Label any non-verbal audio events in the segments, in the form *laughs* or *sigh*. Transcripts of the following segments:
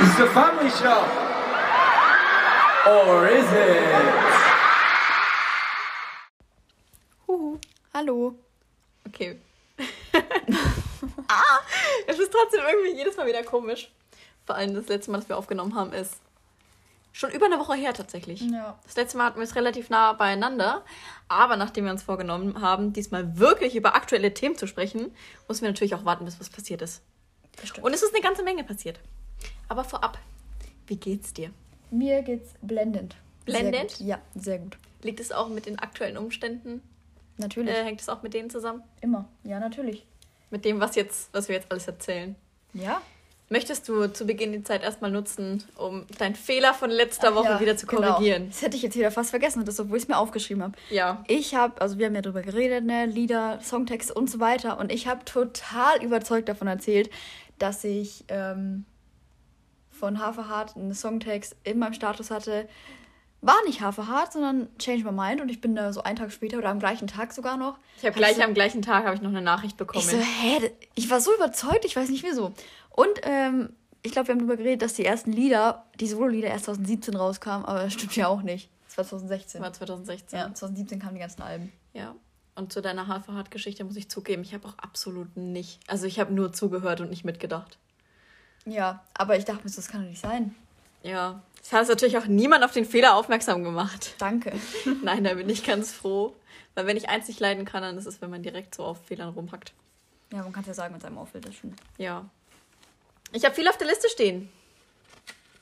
It's a family show. Or is it? Huhu. Hallo. Okay. *laughs* ah, es ist trotzdem irgendwie jedes Mal wieder komisch. Vor allem das letzte Mal, das wir aufgenommen haben, ist schon über eine Woche her tatsächlich. Ja. Das letzte Mal hatten wir es relativ nah beieinander. Aber nachdem wir uns vorgenommen haben, diesmal wirklich über aktuelle Themen zu sprechen, mussten wir natürlich auch warten, bis was passiert ist. Und es ist eine ganze Menge passiert. Aber vorab, wie geht's dir? Mir geht's blendend. Blendend? Sehr. Ja, sehr gut. Liegt es auch mit den aktuellen Umständen? Natürlich. Äh, hängt es auch mit denen zusammen? Immer. Ja, natürlich. Mit dem, was jetzt, was wir jetzt alles erzählen. Ja. Möchtest du zu Beginn die Zeit erstmal nutzen, um deinen Fehler von letzter Ach Woche ja, wieder zu genau. korrigieren? Das hätte ich jetzt wieder fast vergessen, das, obwohl ich es mir aufgeschrieben habe. Ja. Ich habe, also wir haben ja drüber geredet, ne, Lieder, Songtexte und so weiter. Und ich habe total überzeugt davon erzählt, dass ich ähm, von Haferhart einen Songtext in meinem Status hatte. War nicht Haferhart, sondern Change My Mind. Und ich bin da so einen Tag später oder am gleichen Tag sogar noch. Ich habe hab gleich so- am gleichen Tag habe ich noch eine Nachricht bekommen. Ich so, hä? Ich war so überzeugt, ich weiß nicht wieso. Und ähm, ich glaube, wir haben darüber geredet, dass die ersten Lieder, die Solo-Lieder erst 2017 rauskamen, aber das stimmt ja auch nicht. Das war 2016. war 2016. Ja, 2017 kamen die ganzen Alben. Ja. Und zu deiner Haferhart-Geschichte muss ich zugeben, ich habe auch absolut nicht. Also ich habe nur zugehört und nicht mitgedacht. Ja, aber ich dachte mir so, das kann doch nicht sein. Ja. Es hat natürlich auch niemand auf den Fehler aufmerksam gemacht. Danke. *laughs* Nein, da bin ich ganz froh. Weil wenn ich eins nicht leiden kann, dann ist es, wenn man direkt so auf Fehlern rumhackt. Ja, man kann es ja sagen, wenn es einem auffällt, das schon. Ja. Ich habe viel auf der Liste stehen.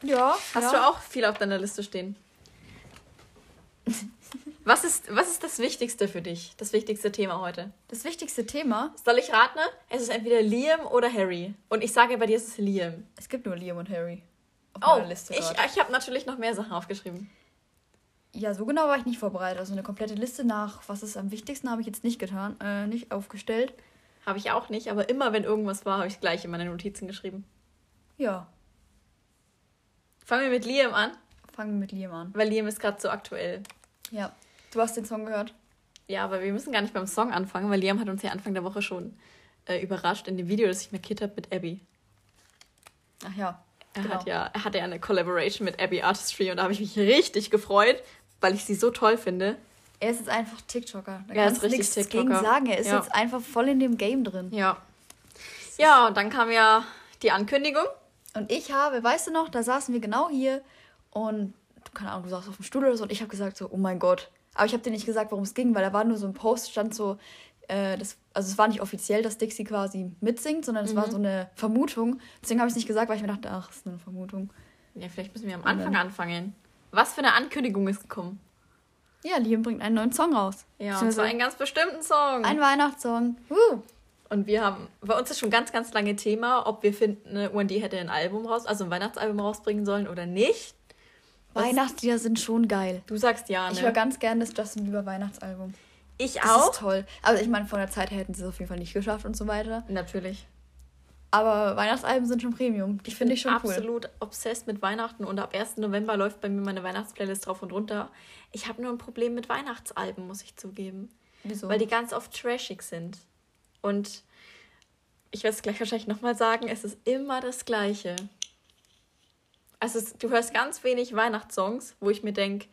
Ja, Hast ja. du auch viel auf deiner Liste stehen? *laughs* Was ist, was ist das Wichtigste für dich? Das wichtigste Thema heute? Das wichtigste Thema, Soll ich raten? Es ist entweder Liam oder Harry. Und ich sage, bei dir ist es Liam. es gibt nur Liam und Harry. Auf Oh, Liste ich, grad. ich habe natürlich noch mehr Sachen aufgeschrieben. Ja, so genau war ich nicht vorbereitet. Also eine komplette Liste nach, was ist am wichtigsten, habe ich jetzt nicht getan, äh, nicht aufgestellt. Habe ich auch nicht, aber immer wenn irgendwas war, habe ich es gleich in meine Notizen geschrieben. Ja, Fangen wir mit Liam an, fangen wir mit Liam an. weil Liam ist gerade so aktuell. Ja. Du hast den Song gehört? Ja, aber wir müssen gar nicht beim Song anfangen, weil Liam hat uns ja Anfang der Woche schon äh, überrascht in dem Video, das ich markiert habe mit Abby. Ach ja. Er genau. hat ja, er hatte ja eine Collaboration mit Abby Artistry und da habe ich mich richtig gefreut, weil ich sie so toll finde. Er ist jetzt einfach TikToker. Da Ja, er kannst du nichts TikToker. gegen sagen. Er ist Ja. jetzt einfach voll in dem Game drin. Ja. Ja, und dann kam ja die Ankündigung. Und ich habe, weißt du noch, da saßen wir genau hier und, keine Ahnung, du saßt auf dem Stuhl oder so und ich habe gesagt so, oh mein Gott. Aber ich habe dir nicht gesagt, worum es ging, weil da war nur so ein Post, stand so, äh, das, also es war nicht offiziell, dass Dixie quasi mitsingt, sondern es Mhm. war so eine Vermutung. Deswegen habe ich es nicht gesagt, weil ich mir dachte, ach, das ist nur eine Vermutung. Ja, vielleicht müssen wir am Anfang anfangen. Was für eine Ankündigung ist gekommen? Ja, Liam bringt einen neuen Song raus. Ja, und zwar einen ganz bestimmten Song. ein Weihnachtssong. Uh. Und wir haben, bei uns ist schon ganz, ganz lange Thema, ob wir finden, eine UND hätte ein Album raus, also ein Weihnachtsalbum rausbringen sollen oder nicht. Weihnachtslieder sind schon geil. Du sagst ja, ne? Ich höre ganz gerne das Justin Bieber Weihnachtsalbum. ich Das auch. ist toll. Also ich meine, von der Zeit her hätten sie es auf jeden Fall nicht geschafft und so weiter. Natürlich. Aber Weihnachtsalben sind schon Premium. Die finde ich schon cool. absolut obsessed mit Weihnachten und ab 1. November läuft bei mir meine Weihnachtsplaylist drauf und runter. Ich habe nur ein Problem mit Weihnachtsalben, muss ich zugeben. Wieso? Weil die ganz oft trashig sind. Und ich werde es gleich wahrscheinlich nochmal sagen, es ist immer das Gleiche. Also du hörst ganz wenig Weihnachtssongs, wo ich mir denke,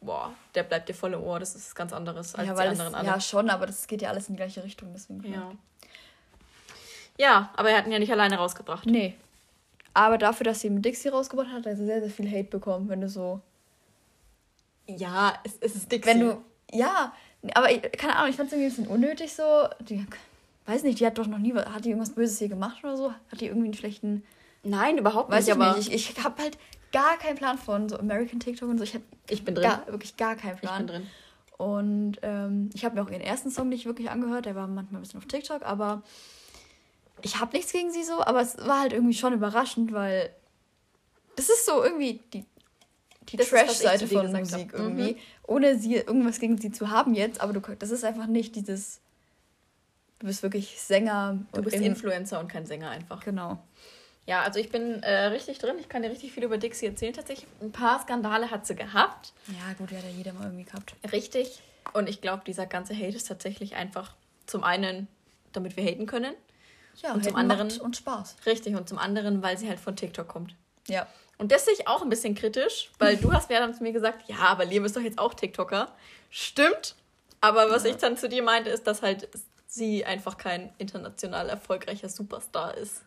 boah, der bleibt dir voll im Ohr, das ist ganz anderes als ja, die anderen es, alle. ja, schon, aber das geht ja alles in die gleiche Richtung. Deswegen. ja. ja, aber er hat ihn ja nicht alleine rausgebracht. Nee. Aber dafür, dass sie mit Dixie rausgebracht hat, hat er sehr, sehr viel Hate bekommen, wenn du so. Ja, es, es ist Dixie. Wenn du. Ja, aber ich, keine Ahnung, ich fand es irgendwie ein bisschen unnötig so. Die, weiß nicht, die hat doch noch nie. Hat die irgendwas Böses hier gemacht oder so? Hat die irgendwie einen schlechten. Nein, überhaupt Weiß nicht, ich aber nicht. Ich, ich habe halt gar keinen Plan von so American TikTok und so. Ich habe ich bin drin. gar, wirklich gar keinen ich Plan. bin drin. Und ähm, ich habe mir auch ihren ersten Song nicht wirklich angehört. Der war manchmal ein bisschen auf TikTok, aber ich habe nichts gegen sie so. Aber es war halt irgendwie schon überraschend, weil das ist so irgendwie die, die ich Trash-Seite von Musik hab. Mhm. irgendwie. Ohne sie irgendwas gegen sie zu haben jetzt. Aber du, das ist einfach nicht dieses. Du bist wirklich Sänger. Du bist Influencer und kein Sänger einfach. Genau. Ja, also ich bin äh, richtig drin. Ich kann dir richtig viel über Dixie erzählen. Tatsächlich ein paar Skandale hat sie gehabt. Ja, gut, ja, hat ja jeder mal irgendwie gehabt. Richtig. Und ich glaube, dieser ganze Hate ist tatsächlich einfach zum einen, damit wir haten können. Ja, Und zum anderen- und Spaß. Richtig. Und zum anderen, weil sie halt von TikTok kommt. Ja. Und das sehe ich auch ein bisschen kritisch, weil du hast mir dann zu mir gesagt, ja, aber Liam ist doch jetzt auch TikToker. Stimmt. Aber was ich dann zu dir meinte, ist, dass halt sie einfach kein international erfolgreicher Superstar ist.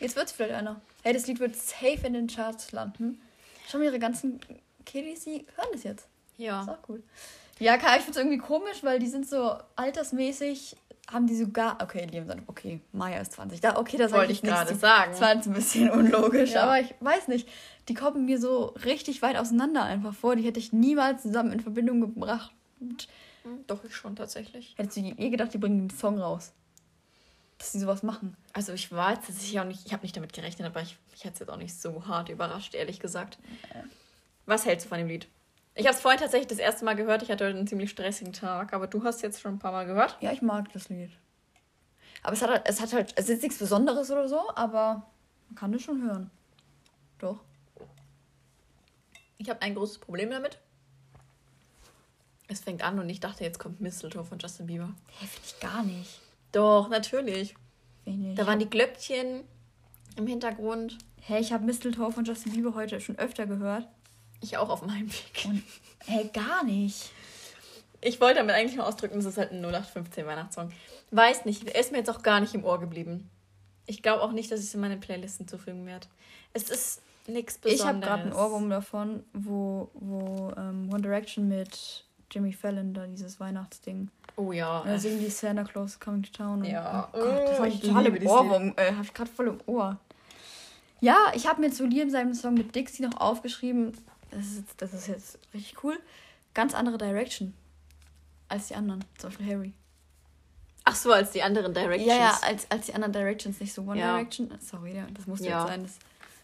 Jetzt wird's vielleicht einer. Hey, das Lied wird safe in den Charts landen. Schau mal, ihre ganzen Kiddies, die hören das jetzt. Ist Ja. auch cool. Ja, Kai, ich find's irgendwie komisch, weil die sind so altersmäßig, haben die sogar. Okay, Liam sagt, okay, Maya ist 20. Da, okay, das Wollte ich gerade sagen. Das war jetzt ein bisschen unlogisch, Ja. aber ich weiß nicht. Die kommen mir so richtig weit auseinander einfach vor. Die hätte ich niemals zusammen in Verbindung gebracht. Hm, Doch, ich schon tatsächlich. Hättest du je gedacht, die bringen einen Song raus? Dass sie sowas machen. Also ich war jetzt sicher auch nicht, ich habe nicht damit gerechnet, aber ich, ich hätte es jetzt auch nicht so hart überrascht, ehrlich gesagt. Was hältst du von dem Lied? Ich habe es vorhin tatsächlich das erste Mal gehört. Ich hatte heute einen ziemlich stressigen Tag, aber du hast jetzt schon ein paar Mal gehört. Ja, ich mag das Lied. Aber es hat halt, es hat halt, es ist nichts Besonderes oder so, aber man kann es schon hören. Doch. Ich habe ein großes Problem damit. Es fängt an und ich dachte, jetzt kommt Mistletoe von Justin Bieber. Hä, finde ich gar nicht. Doch, natürlich. Wenig. Da waren die Glöckchen im Hintergrund. Hey, ich habe Mistletoe von Justin Bieber heute schon öfter gehört. Ich auch auf meinem Weg. Und hey, gar nicht. Ich wollte damit eigentlich nur ausdrücken, das ist halt ein 0815 Weihnachtssong. Weiß nicht, er ist mir jetzt auch gar nicht im Ohr geblieben. Ich glaube auch nicht, dass ich es in meine Playlist hinzufügen werde. Es ist nichts Besonderes. Ich habe gerade einen Ohrwurm davon, wo, wo ähm, One Direction mit Jimmy Fallon da dieses Weihnachtsding. Oh ja. Da singen die Santa Claus Coming to Town. Und, Ja. Oh Gott, das Oh, war ich total im Ohrwurm. Äh, hab ich gerade voll im Ohr. Ja, ich habe mir zu Liam seinem Song mit Dixie noch aufgeschrieben. Das ist, jetzt, das ist jetzt richtig cool. Ganz andere Direction als die anderen. Zum Beispiel Harry. Ach so, als die anderen Directions. Ja, ja, als, als die anderen Directions, nicht so One Ja. Direction. Sorry, das musste Ja. jetzt sein. Das,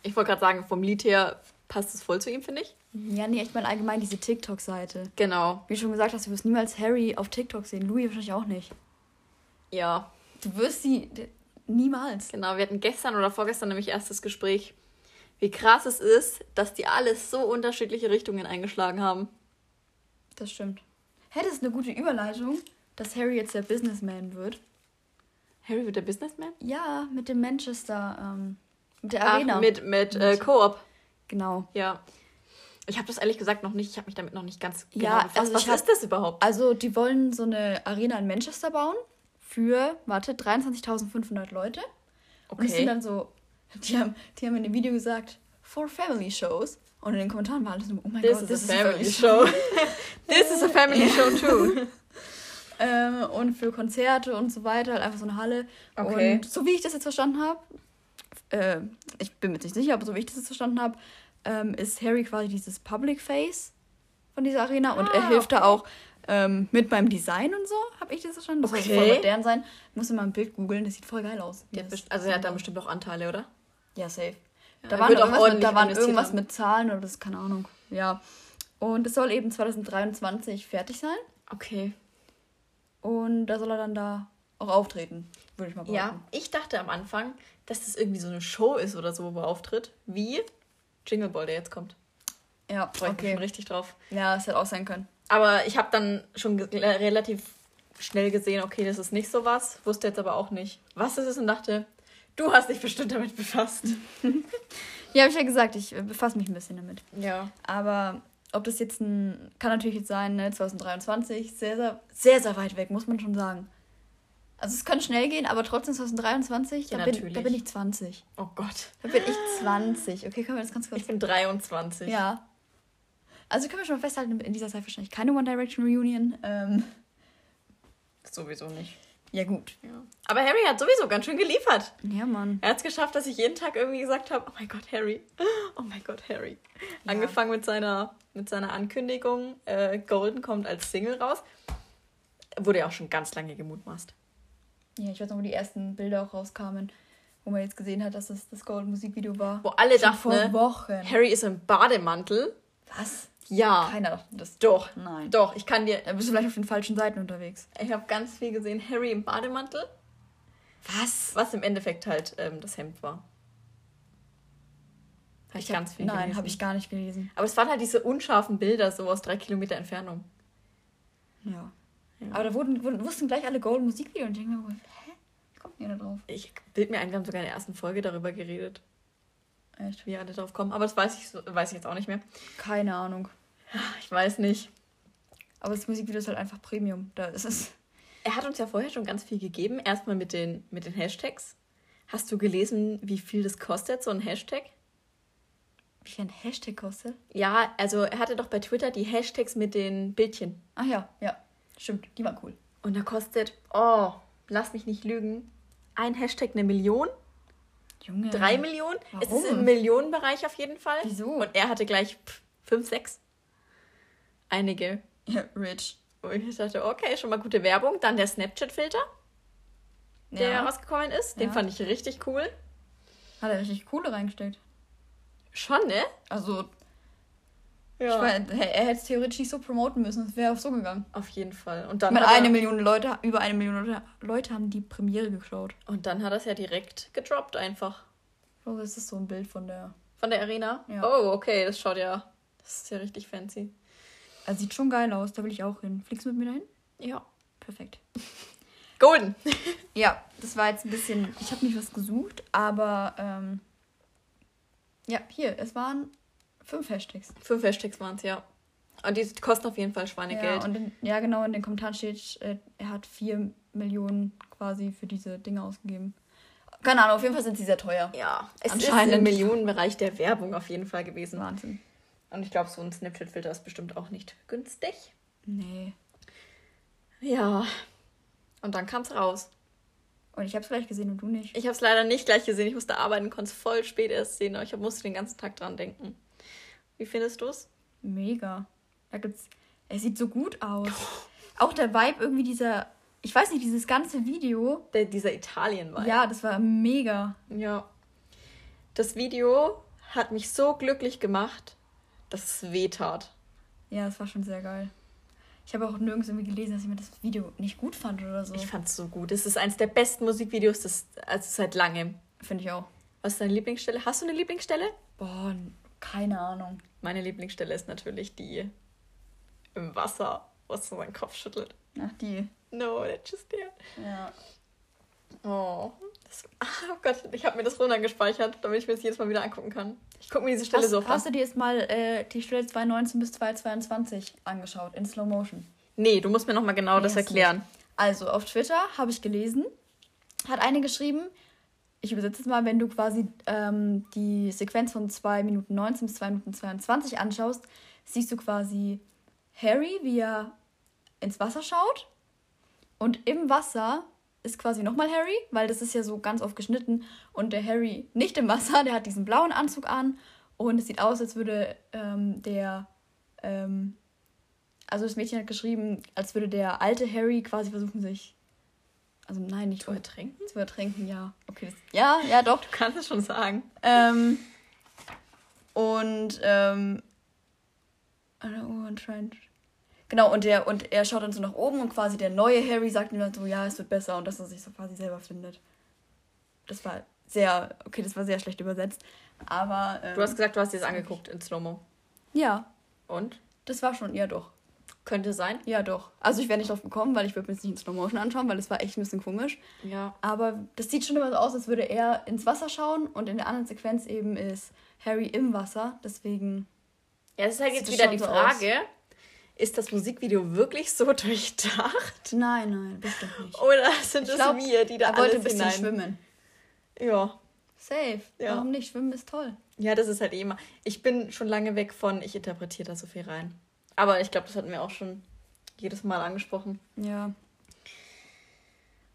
Ich wollte gerade sagen, vom Lied her passt es voll zu ihm, finde ich. Ja, nee, ich meine allgemein diese TikTok-Seite. Genau. Wie du schon gesagt hast, du wirst niemals Harry auf TikTok sehen. Louis wahrscheinlich auch nicht. Ja, Du wirst sie niemals. genau. Wir hatten gestern oder vorgestern nämlich erst das Gespräch, wie krass es ist, dass die alles so unterschiedliche Richtungen eingeschlagen haben. Das stimmt. Hä, das ist eine gute Überleitung, dass Harry jetzt der Businessman wird. Harry wird der Businessman? Ja, mit dem Manchester, ähm, mit der Ach, Arena. mit, mit äh, Koop. Genau. Ja. Ich habe das ehrlich gesagt noch nicht, ich habe mich damit noch nicht ganz genau Ja, befasst. also Was hab- ist das überhaupt? Also, die wollen so eine Arena in Manchester bauen für, warte, 23.500 Leute. Und es sind Okay. dann so, die haben, die haben in dem Video gesagt, for family shows. Und in den Kommentaren war alles so, oh mein This Gott, is a family show. *laughs* This is a family show *laughs* too. Ähm, und für Konzerte und so weiter, halt einfach so eine Halle. Okay. Und so wie ich das jetzt verstanden habe, äh, ich bin mir nicht sicher, aber so wie ich das jetzt verstanden habe, ähm, ist Harry quasi dieses Public Face von dieser Arena und er Ah, hilft da auch ähm, mit beim Design und so, habe ich das verstanden. Das soll Okay. voll modern sein. Ich muss mal ein Bild googeln, das sieht voll geil aus. Best- also er hat da bestimmt auch Anteile, oder? Ja, safe. Ja, da waren irgendwas, mit, da waren irgendwas haben. mit Zahlen oder das, keine Ahnung. Ja. Und es soll eben 2023 fertig sein. Okay. Und da soll er dann da auch auftreten, würde ich mal behaupten. Ja, ich dachte am Anfang, dass das irgendwie so eine Show ist oder so, wo er auftritt. Wie Jingle Ball, der jetzt kommt. Ja, Freue ich mich schon okay. richtig drauf. Ja, es hätte auch sein können. Aber ich habe dann schon relativ schnell gesehen, okay, das ist nicht so was. Wusste jetzt aber auch nicht, was es ist und dachte, du hast dich bestimmt damit befasst. *laughs* Ja, habe ich ja gesagt, ich äh, befasse mich ein bisschen damit. Ja. Aber ob das jetzt ein, kann natürlich jetzt sein, ne, 2023, sehr, sehr, sehr, sehr weit weg, muss man schon sagen. Also es kann schnell gehen, aber trotzdem 2023, Ja, da, bin, natürlich. da bin ich 20. Oh Gott. Da bin ich 20. Okay, können wir das ganz kurz... Ich bin 23. Ja. Also können wir schon mal festhalten, in dieser Zeit wahrscheinlich keine One Direction Reunion. Ähm, Sowieso nicht. ja, gut. Ja. Aber Harry hat sowieso ganz schön geliefert. Ja, Mann. Er hat es geschafft, dass ich jeden Tag irgendwie gesagt habe, oh mein Gott, Harry. *gasps* Oh mein Gott, Harry. Ja. Angefangen mit seiner, mit seiner Ankündigung, äh, Golden kommt als Single raus. Wurde ja auch schon ganz lange gemutmaßt. Ja, ich weiß noch, wo die ersten Bilder auch rauskamen, wo man jetzt gesehen hat, dass es das Gold Musikvideo war. Wo alle Schon dachten, vor ne, Wochen. Harry ist im Bademantel. Was? Ja. Keiner dachte das. Doch. Nein. Doch, ich kann dir. Da bist du vielleicht auf den falschen Seiten unterwegs. Ich habe ganz viel gesehen, Harry im Bademantel, Was? was im Endeffekt halt ähm, das Hemd war. Habe ich, hab- ganz viel Nein, gelesen. habe ich gar nicht gelesen. Aber es waren halt diese unscharfen Bilder, so aus drei Kilometer Entfernung. Ja. Ja. Aber da wurden, wurden, wussten gleich alle Golden Musikvideo und ich denke mir, hä? Wie kommt ihr da drauf? Ich bild mir ein, wir haben sogar in der ersten Folge darüber geredet. Echt? wie alle drauf kommen. Aber das weiß ich, weiß ich jetzt auch nicht mehr. Keine Ahnung. Ich weiß nicht. Aber das Musikvideo ist halt einfach Premium. Da ist es. Er hat uns ja vorher schon ganz viel gegeben. Erstmal mit den, mit den Hashtags. Hast du gelesen, wie viel das kostet, so ein Hashtag? Wie viel ein Hashtag kostet? Ja, also er hatte doch bei Twitter die Hashtags mit den Bildchen. Ach ja, ja. Stimmt, die waren cool. Und da kostet, oh, lass mich nicht lügen, ein Hashtag eine Million, Junge. drei Millionen. Es ist Warum? im Millionenbereich auf jeden Fall. Wieso? Und er hatte gleich pff, fünf, sechs. Einige. Ja, rich. Und ich dachte, okay, schon mal gute Werbung. Dann der Snapchat-Filter, der ja. rausgekommen ist. Den Ja. fand ich richtig cool. Hat er richtig Kohle reingesteckt. Schon, ne? Also, Ja. ich meine, er hätte es theoretisch nicht so promoten müssen. Es wäre auch so gegangen. Auf jeden Fall. Und Ich dann, meine, hat eine Million Leute, über eine Million Leute, Leute haben die Premiere geschaut. und dann hat er es ja direkt gedroppt einfach. Oh, das ist so ein Bild von der. Von der Arena? Ja. Oh, okay, das schaut ja. Das ist ja richtig fancy. Also sieht schon geil aus, da will ich auch hin. Fliegst du mit mir dahin? Ja. Perfekt. *laughs* Golden. *laughs* Ja, das war jetzt ein bisschen. Ich habe nicht was gesucht, aber ähm, ja, hier, es waren fünf Hashtags. Fünf Hashtags waren es, ja. Und die kosten auf jeden Fall Ja, Schweinegeld. und in, ja, genau, in den Kommentaren steht, äh, er hat vier Millionen quasi für diese Dinge ausgegeben. Keine Ahnung, auf jeden Fall sind sie sehr teuer. ja, es ist Anscheinend. im Millionenbereich der Werbung auf jeden Fall gewesen. Wahnsinn. Und ich glaube, so ein Snapchat-Filter ist bestimmt auch nicht günstig. Nee. Ja. Und dann kam es raus. Und ich habe es gleich gesehen und du nicht. Ich habe es leider nicht gleich gesehen. Ich musste arbeiten, konnte es voll spät erst sehen. Aber ich musste den ganzen Tag dran denken. Wie findest du es? Mega. Da gibt's. Er sieht so gut aus. *laughs* Auch der Vibe irgendwie dieser. Ich weiß nicht, dieses ganze Video. Der, dieser italien war. Ja, das war mega. Ja. Das Video hat mich so glücklich gemacht, dass es weh tat. Ja, das war schon sehr geil. Ich habe auch nirgends irgendwie gelesen, dass jemand das Video nicht gut fand oder so. Ich fand es so gut. Es ist eines der besten Musikvideos des, also seit langem. Finde ich auch. Was ist deine Lieblingsstelle? Hast du eine Lieblingsstelle? Boah, keine Ahnung. Meine Lieblingsstelle ist natürlich die im Wasser, was so seinen Kopf schüttelt. Ach, die. No, that's just there. Ja. Oh, das, *laughs* oh Gott, ich habe mir das runtergespeichert, damit ich mir das jedes Mal wieder angucken kann. Ich gucke mir diese Stelle Hast, so oft hast an. du dir jetzt mal äh, die Stelle 2019 bis 2022 angeschaut, in Slow Motion? Nee, du musst mir nochmal genau Nee, das erklären. Also, auf Twitter habe ich gelesen, hat eine geschrieben, ich übersetze es mal, wenn du quasi ähm, die Sequenz von 2 Minuten 19 bis 2 Minuten 22 anschaust, siehst du quasi Harry, wie er ins Wasser schaut. Und im Wasser ist quasi nochmal Harry, weil das ist ja so ganz oft geschnitten. Und der Harry nicht im Wasser, der hat diesen blauen Anzug an. Und es sieht aus, als würde ähm, der ähm, also das Mädchen hat geschrieben, als würde der alte Harry quasi versuchen, sich. Also nein, nicht Zu ertrinken? zu ertränken, ja. Okay, das, ja, ja, doch. Du kannst es schon sagen. Ähm, und ähm, oh, to- genau, und der und er schaut dann so nach oben und quasi der neue Harry sagt ihm dann so, ja, es wird besser und dass er sich so quasi selber findet. Das war sehr, okay, das war sehr schlecht übersetzt. Aber ähm, Du hast gesagt, du hast dir das angeguckt in Slow-Mo. ja, Und? das war schon, ja doch. Könnte sein. Ja, doch. Also ich wäre nicht drauf gekommen, weil ich würde mir jetzt nicht in Slow Motion anschauen, weil es war echt ein bisschen komisch. Ja. Aber das sieht schon immer so aus, als würde er ins Wasser schauen und in der anderen Sequenz eben ist Harry im Wasser. Deswegen. Ja, es ist halt jetzt wieder die so Frage, ist das Musikvideo wirklich so *laughs* durchdacht? Nein, nein, bestimmt nicht. Oder sind Ich es glaub, wir, die da er wollte alles ein bisschen hinein... schwimmen. Ja. Safe. Ja. Warum nicht? Schwimmen ist toll. Ja, das ist halt eh immer... Ich bin schon lange weg von, ich interpretiere da so viel rein. Aber ich glaube, das hatten wir auch schon jedes Mal angesprochen. Ja.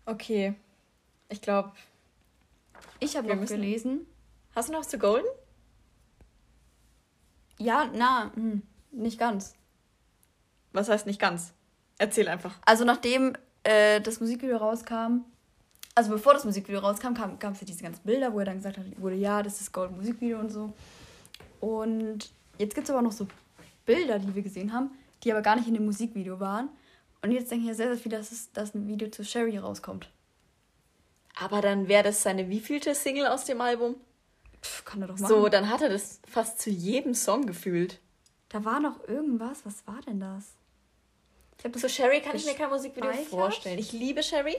Okay. Ich glaube... Ich habe noch müssen- gelesen. Hast du noch was zu Golden? Ja, na, hm, nicht ganz. Was heißt nicht ganz? Erzähl einfach. Also nachdem äh, das Musikvideo rauskam, also bevor das Musikvideo rauskam, kam, gab es ja diese ganzen Bilder, wo er dann gesagt hat, wurde ja, das ist Gold Musikvideo und so. Und jetzt gibt es aber noch so Bilder, die wir gesehen haben, die aber gar nicht in dem Musikvideo waren. Und jetzt denke ich ja sehr, sehr viel, dass, es, dass ein Video zu Sherry rauskommt. Aber dann wäre das seine wievielte Single aus dem Album? Pff, kann er doch machen. So, dann hat er das fast zu jedem Song gefühlt. Da war noch irgendwas. Was war denn das? Das Zu Sherry kann ich mir kein Musikvideo vorstellen. Ich liebe Sherry.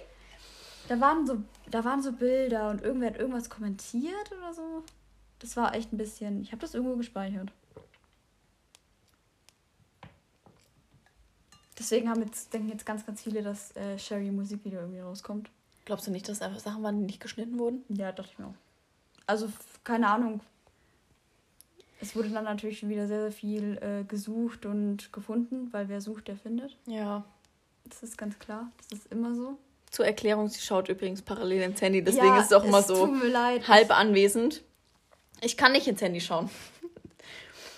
Da waren so, da waren so Bilder und irgendwer hat irgendwas kommentiert oder so. Das war echt ein bisschen. Ich habe das irgendwo gespeichert. Deswegen haben jetzt, denken jetzt ganz, ganz viele, dass äh, Sherry Musikvideo irgendwie rauskommt. Glaubst du nicht, dass einfach Sachen waren, die nicht geschnitten wurden? Ja, dachte ich mir auch. Also, keine Ahnung. Es wurde dann natürlich schon wieder sehr, sehr viel äh, gesucht und gefunden, weil wer sucht, der findet. Ja. Das ist ganz klar. Das ist immer so. Zur Erklärung, sie schaut übrigens parallel ins Handy, deswegen Ja, ist es auch immer so Tut mir leid. halb anwesend. Ich kann nicht ins Handy schauen.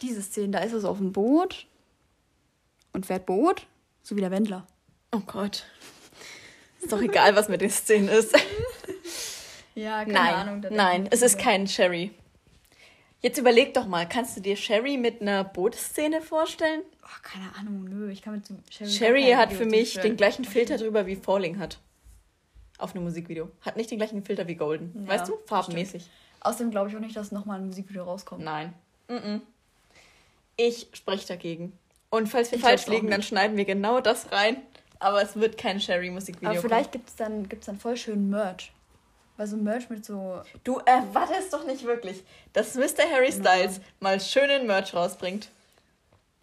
Diese Szene, da ist es auf dem Boot und fährt Boot, so wie der Wendler. Oh Gott. Ist doch egal, was mit den Szenen ist. *laughs* Ja, keine nein, Ahnung. nein, es ist kein Sherry. Jetzt überleg doch mal, kannst du dir Sherry mit einer Bootsszene vorstellen? Oh, keine Ahnung, nö. Ich kann mit Sherry. Sherry hat für mich den gleichen Filter drüber wie Falling hat. Auf einem Musikvideo. Hat nicht den gleichen Filter wie Golden. Ja, weißt du? Farbenmäßig. Außerdem glaube ich auch nicht, dass nochmal ein Musikvideo rauskommt. Nein. Mm-mm. Ich spreche dagegen. Und falls wir Ich falsch liegen, dann schneiden wir genau das rein. Aber es wird kein Sherry-Musikvideo. Aber vielleicht gibt es dann, gibt's dann voll schön Merch. Weil so Merch mit so. Du erwartest doch nicht wirklich, dass Mr. Harry Styles mal schönen Merch rausbringt.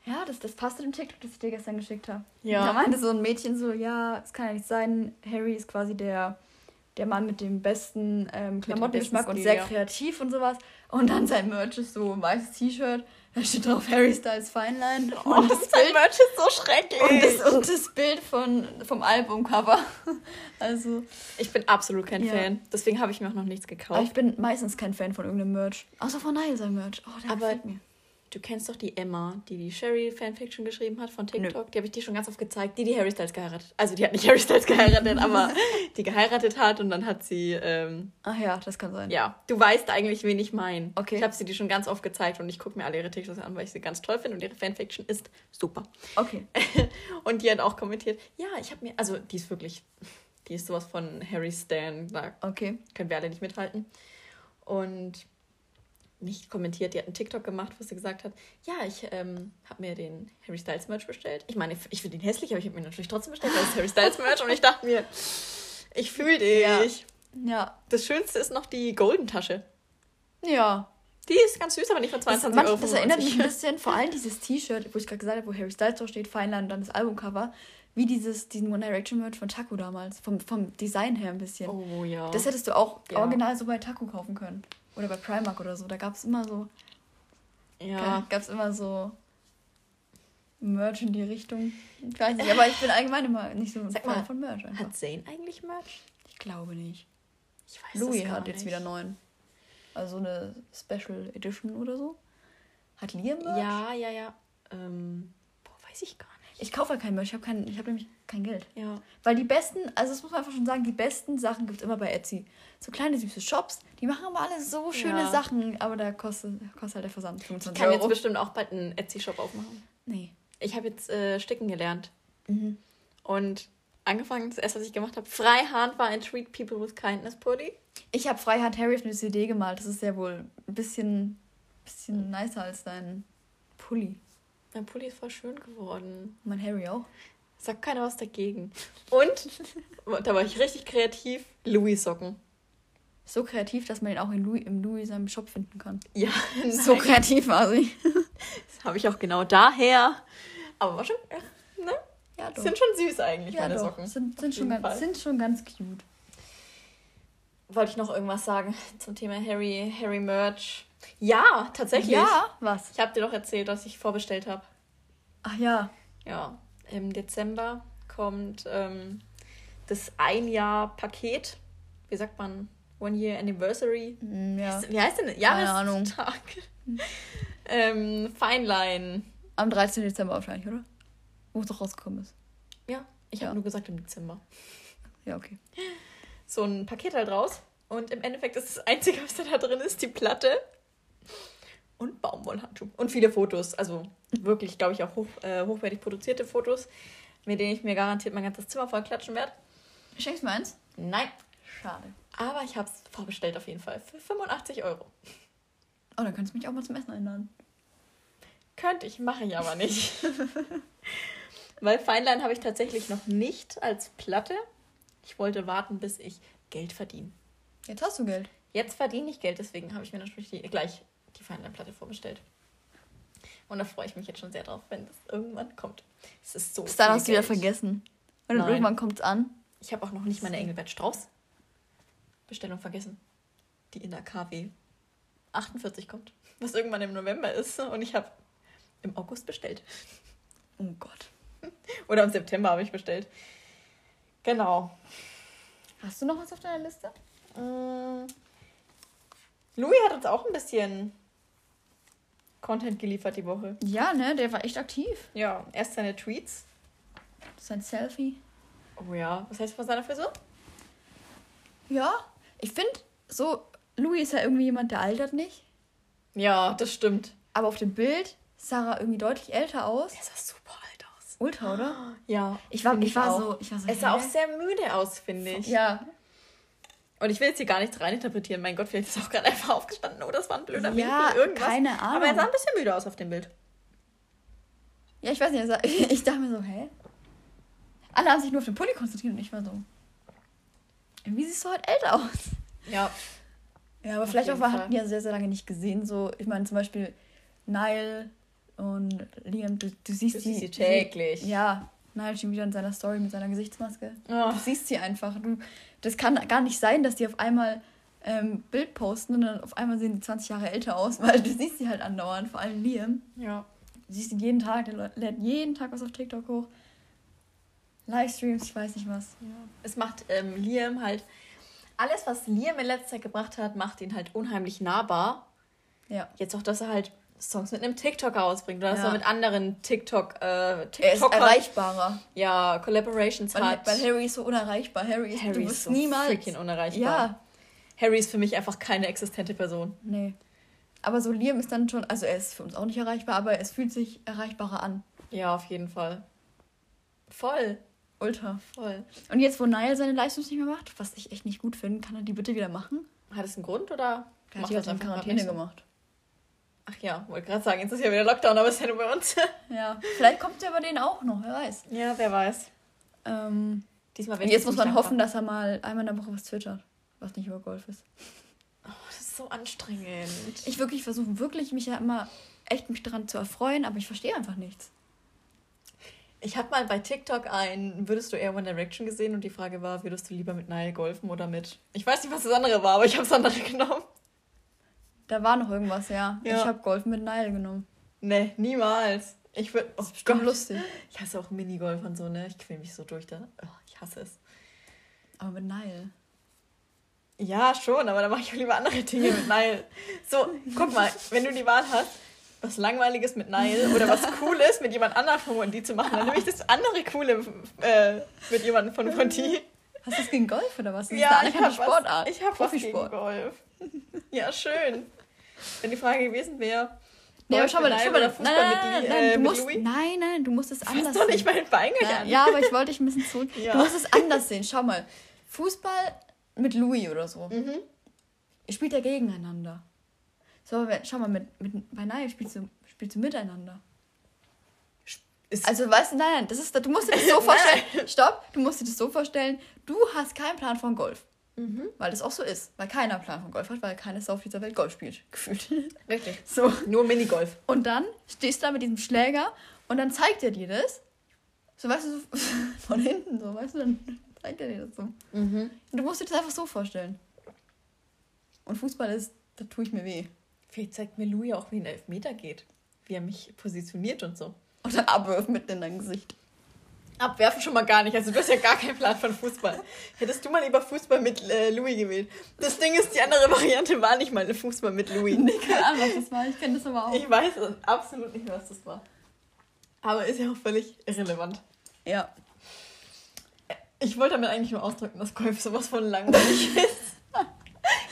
Ja, das, das passt zu dem TikTok, das ich dir gestern geschickt habe. Ja. Da meinte so ein Mädchen so, ja, es kann ja nicht sein, Harry ist quasi der, der Mann mit dem besten ähm, Klamottengeschmack und sehr kreativ und sowas. Und dann sein Merch ist so ein weißes T-Shirt, da steht drauf Harry Styles Fine Line. Und das Sein Bild, Merch ist so schrecklich. und das, und das Bild von, vom Albumcover. *laughs* Also, ich bin absolut kein Ja. Fan. Deswegen habe ich mir auch noch nichts aber gekauft. ich bin meistens kein Fan von irgendeinem Merch. Außer von Nile sein Merch. Oh, der Aber gefällt mir. Du kennst doch die Emma, die die Sherry Fanfiction geschrieben hat von TikTok. Die habe ich dir schon ganz oft gezeigt. Die, die Harry Styles geheiratet. Also die hat nicht *laughs* Harry Styles geheiratet, aber *laughs* die geheiratet hat und dann hat sie ähm, Ach ja, das kann sein. Ja, du weißt eigentlich, wen ich meine. Okay. Ich habe sie dir schon ganz oft gezeigt und ich gucke mir alle ihre TikToks an, weil ich sie ganz toll finde und ihre Fanfiction ist super. Okay. *laughs* Und die hat auch kommentiert, ja, ich habe mir, also die ist wirklich, die ist sowas von Harry Stan, da Okay. können wir alle nicht mithalten. Und nicht kommentiert, die hat einen TikTok gemacht, wo sie gesagt hat, ja, ich ähm, habe mir den Harry Styles Merch bestellt. Ich meine, ich finde ihn hässlich, aber ich habe mir natürlich trotzdem bestellt, weil es Harry Styles Merch und ich dachte mir, ich fühle dich. Ja. Ja. Das Schönste ist noch die Golden Tasche. Ja. Die ist ganz süß, aber nicht für Das, 22 manch, Euro. das erinnert mich ein bisschen, vor allem dieses T-Shirt, wo ich gerade gesagt habe, wo Harry Styles drauf steht, Feinland und dann das Albumcover, wie dieses, diesen One Direction Merch von Taco damals. Vom, vom Design her ein bisschen. Oh ja. Das hättest du auch Ja. original so bei Taco kaufen können. Oder bei Primark oder so. Da gab es immer so, ja. gab es immer so Merch in die Richtung. Ich weiß nicht, aber ich bin allgemein immer nicht so ein Sag Fan mal, von Merch. Einfach. Hat Zane eigentlich Merch? Ich glaube nicht. Ich weiß Louis hat jetzt nicht. wieder neun. Also eine Special Edition oder so. Hat Liam Merch? Ja, ja, ja. Ähm, boah, weiß ich gar nicht. Ich kaufe halt kein Merch, ich habe hab nämlich kein Geld. Ja. Weil die besten, also das muss man einfach schon sagen, die besten Sachen gibt es immer bei Etsy. So kleine süße Shops, die machen aber alle so schöne Ja. Sachen, aber da kostet, kostet halt der Versand Ich 25 kann jetzt Euro. bestimmt auch bald einen Etsy-Shop aufmachen. Nee. Ich habe jetzt äh, Sticken gelernt. Mhm. Und angefangen, das erste, was ich gemacht habe, Freihand war ein Treat People with Kindness Pulli. Ich habe Freihand Harry auf eine CD gemalt. Das ist ja wohl ein bisschen, bisschen nicer als dein Pulli. Mein Pulli ist voll schön geworden. Mein Harry auch. Sagt keiner was dagegen. Und, da war ich richtig kreativ, Louis-Socken. So kreativ, dass man ihn auch in Louis, im Louis seinem Shop finden kann. Ja, *laughs* So nein. kreativ war sie. Das habe ich auch genau daher. Aber war schon, ne? Ja, doch. Sind schon süß eigentlich, ja, meine doch. Socken. Sind, sind, schon ganz, Fall. sind schon ganz cute. Wollte ich noch irgendwas sagen zum Thema Harry, Harry Merch? Ja, tatsächlich. Ja, was? Ich habe dir doch erzählt, dass ich vorbestellt habe. Ach ja. Ja, im Dezember kommt ähm, das Ein-Jahr-Paket. Wie sagt man? One-Year Anniversary. Mm, ja. Wie heißt denn? Keine Ahnung. Jahrestag. *laughs* ähm, Feinlein. Am 13. Dezember wahrscheinlich, oder? Wo es doch rausgekommen ist. Ja, ich Ja. habe nur gesagt im Dezember. Ja, okay. so ein Paket halt raus. Und im Endeffekt ist das Einzige, was da drin ist, die Platte und Baumwollhandschuh. Und viele Fotos. Also wirklich, glaube ich, auch hoch, äh, hochwertig produzierte Fotos, mit denen ich mir garantiert mein ganzes Zimmer voll klatschen werde. Schenkst du mir eins? Nein. Schade. Aber ich habe es vorbestellt auf jeden Fall. Für 85 Euro. Oh, dann könntest du mich auch mal zum Essen einladen. Könnte ich, mache ich aber nicht. *laughs* Weil Feinlein habe ich tatsächlich noch nicht als Platte. Ich wollte warten, bis ich Geld verdiene. Jetzt hast du Geld. Jetzt verdiene ich Geld, deswegen habe ich mir natürlich die, gleich die Feinleinplatte vorbestellt. Und da freue ich mich jetzt schon sehr drauf, wenn das irgendwann kommt. Es ist so Bis dann hast du wieder vergessen. Und Nein. irgendwann kommt's an. Ich habe auch noch nicht meine Engelbert Strauß Bestellung vergessen, die in der KW 48 kommt, was irgendwann im November ist und ich habe im August bestellt Oh Gott. *laughs* oder im September habe ich bestellt. Genau. Hast du noch was auf deiner Liste? Mm. Louis hat uns auch ein bisschen Content geliefert die Woche. Ja, ne, der war echt aktiv. Ja, erst seine Tweets. Sein Selfie. Oh ja, was heißt von seiner Frisur? Ja, ich finde, so, Louis ist ja irgendwie jemand, der altert nicht. Ja, das stimmt. Aber auf dem Bild sah er irgendwie deutlich älter aus. Er sah super alt aus. Ultra, oder? Ja. Ich war, find ich war auch. so, ich war so. Er sah hä? auch sehr müde aus, finde ich. Ja, Und ich will jetzt hier gar nichts reininterpretieren. Mein Gott, vielleicht ist er auch gerade einfach aufgestanden. Oh, das war ein blöder Winkel. ja, irgendwas. keine Ahnung. Aber er sah ein bisschen müde aus auf dem Bild. Ja, ich weiß nicht, sah, *laughs* ich dachte mir so, hä? Alle haben sich nur auf den Pulli konzentriert und ich war so. Irgendwie siehst du heute älter aus. Ja. Ja, aber Auf vielleicht auch, Fall. hatten ja sehr, sehr lange nicht gesehen. So, ich meine, zum Beispiel Nile und Liam, du, du siehst Du siehst sie täglich. Ja, Nile schon wieder in seiner Story mit seiner Gesichtsmaske. Oh. Du siehst sie einfach. Du, das kann gar nicht sein, dass die auf einmal ähm, Bild posten und dann auf einmal sehen die 20 Jahre älter aus, *laughs* weil du siehst sie halt andauernd, vor allem Liam. Ja. Du siehst ihn jeden Tag, der lä- lädt jeden Tag was auf TikTok hoch. Livestreams, ich weiß nicht was. Es macht ähm, Liam halt. Alles, was Liam in letzter Zeit gebracht hat, macht ihn halt unheimlich nahbar. Ja. Jetzt auch, dass er halt Songs mit einem TikToker ausbringt oder Ja. er mit anderen TikTok, äh, Er ist TikTokern, erreichbarer. ja, Collaborations Weil, hat. weil Harry ist so unerreichbar. Harry ist, Harry du ist wirst so niemals. freaking unerreichbar. Ja, Harry ist für mich einfach keine existente Person. nee. Aber so Liam ist dann schon, also er ist für uns auch nicht erreichbar, aber es fühlt sich erreichbarer an. Ja, auf jeden Fall. Voll, Ultra. voll. Und jetzt, wo Niall seine Leistung nicht mehr macht, was ich echt nicht gut finde, kann er die bitte wieder machen? Hat es einen Grund oder Er hat die das halt in Quarantäne so? gemacht. Ach ja, wollte gerade sagen, jetzt ist ja wieder Lockdown, aber ist ja nur bei uns. *laughs* Ja, vielleicht kommt er bei denen auch noch, wer weiß. ja, wer weiß. Ähm, Diesmal jetzt muss man hoffen, dass er mal einmal in der Woche was twittert, was nicht über Golf ist. Oh, das ist so anstrengend. Ich wirklich versuche wirklich mich ja immer echt mich daran zu erfreuen, aber ich verstehe einfach nichts. Ich habe mal bei TikTok ein, würdest du eher One Direction gesehen und die Frage war, würdest du lieber mit Nile golfen oder mit. Ich weiß nicht, was das andere war, aber ich habe das andere *laughs* genommen. Da war noch irgendwas, ja. Ja. Ich habe Golf mit Nile genommen. Nee, niemals. Ich würde. Oh Bestimmt lustig. Ich hasse auch Minigolf und so, ne? Ich quäl mich so durch da. Oh, ich hasse es. Aber mit Nile. Ja, schon, aber da mache ich auch lieber andere Dinge mit Nile. So, guck mal, wenn du die Wahl hast, was Langweiliges mit Nile oder was *laughs* Cooles mit jemand anderem von die zu machen, dann nehme ich das andere Coole äh, mit jemandem von Fonti. Hast du es gegen Golf oder was? Das Ja, ist ich eine habe anerkannte Sportart. was, ich hab was gegen Profisport. Golf. Ja, schön. Wenn die Frage gewesen wäre, Nee, aber schau mal, mit schau mal. Fußball nein, mit, nein, die, nein, äh, du mit musst, Louis, nein, nein, du musst es anders doch nicht sehen. mein Bein an. ja, aber ich wollte dich ein bisschen zurück. Ja. Du musst es anders sehen. Schau mal. Fußball mit Louis oder so. Mhm. Ihr spielt ja gegeneinander. So, schau mal, mit, mit, bei Nile spielst du, spielst du miteinander. Ist, Also, weißt du, nein, nein, das ist, du musst dir das so *laughs* vorstellen. Stopp, du musst dir das so vorstellen. Du hast keinen Plan von Golf. Mhm. Weil das auch so ist. Weil keiner Plan von Golf hat, weil keine Sau auf dieser Welt Golf spielt. *laughs* Gefühlt. Richtig. So. Nur Minigolf. Und dann stehst du da mit diesem Schläger und dann zeigt er dir das. So, weißt du, so *laughs* von hinten, so, weißt du, dann zeigt er dir das so. Mhm. Und du musst dir das einfach so vorstellen. Und Fußball ist, da tue ich mir weh. Vielleicht zeigt mir Louis auch, wie ein Elfmeter geht. Wie er mich positioniert und so. Und dann abwürfen mitten in dein Gesicht. Abwerfen schon mal gar nicht. Also du hast ja gar keinen Plan von Fußball. Hättest du mal lieber Fußball mit äh, Louis gewählt. Das Ding ist, die andere Variante war nicht mal Fußball mit Louis. Nee, keine Ahnung, was das war. Ich kenne das aber auch. Ich weiß absolut nicht mehr, was das war. Aber ist ja auch völlig irrelevant. Ja. Ich wollte damit eigentlich nur ausdrücken, dass Golf sowas von langweilig *laughs* ist.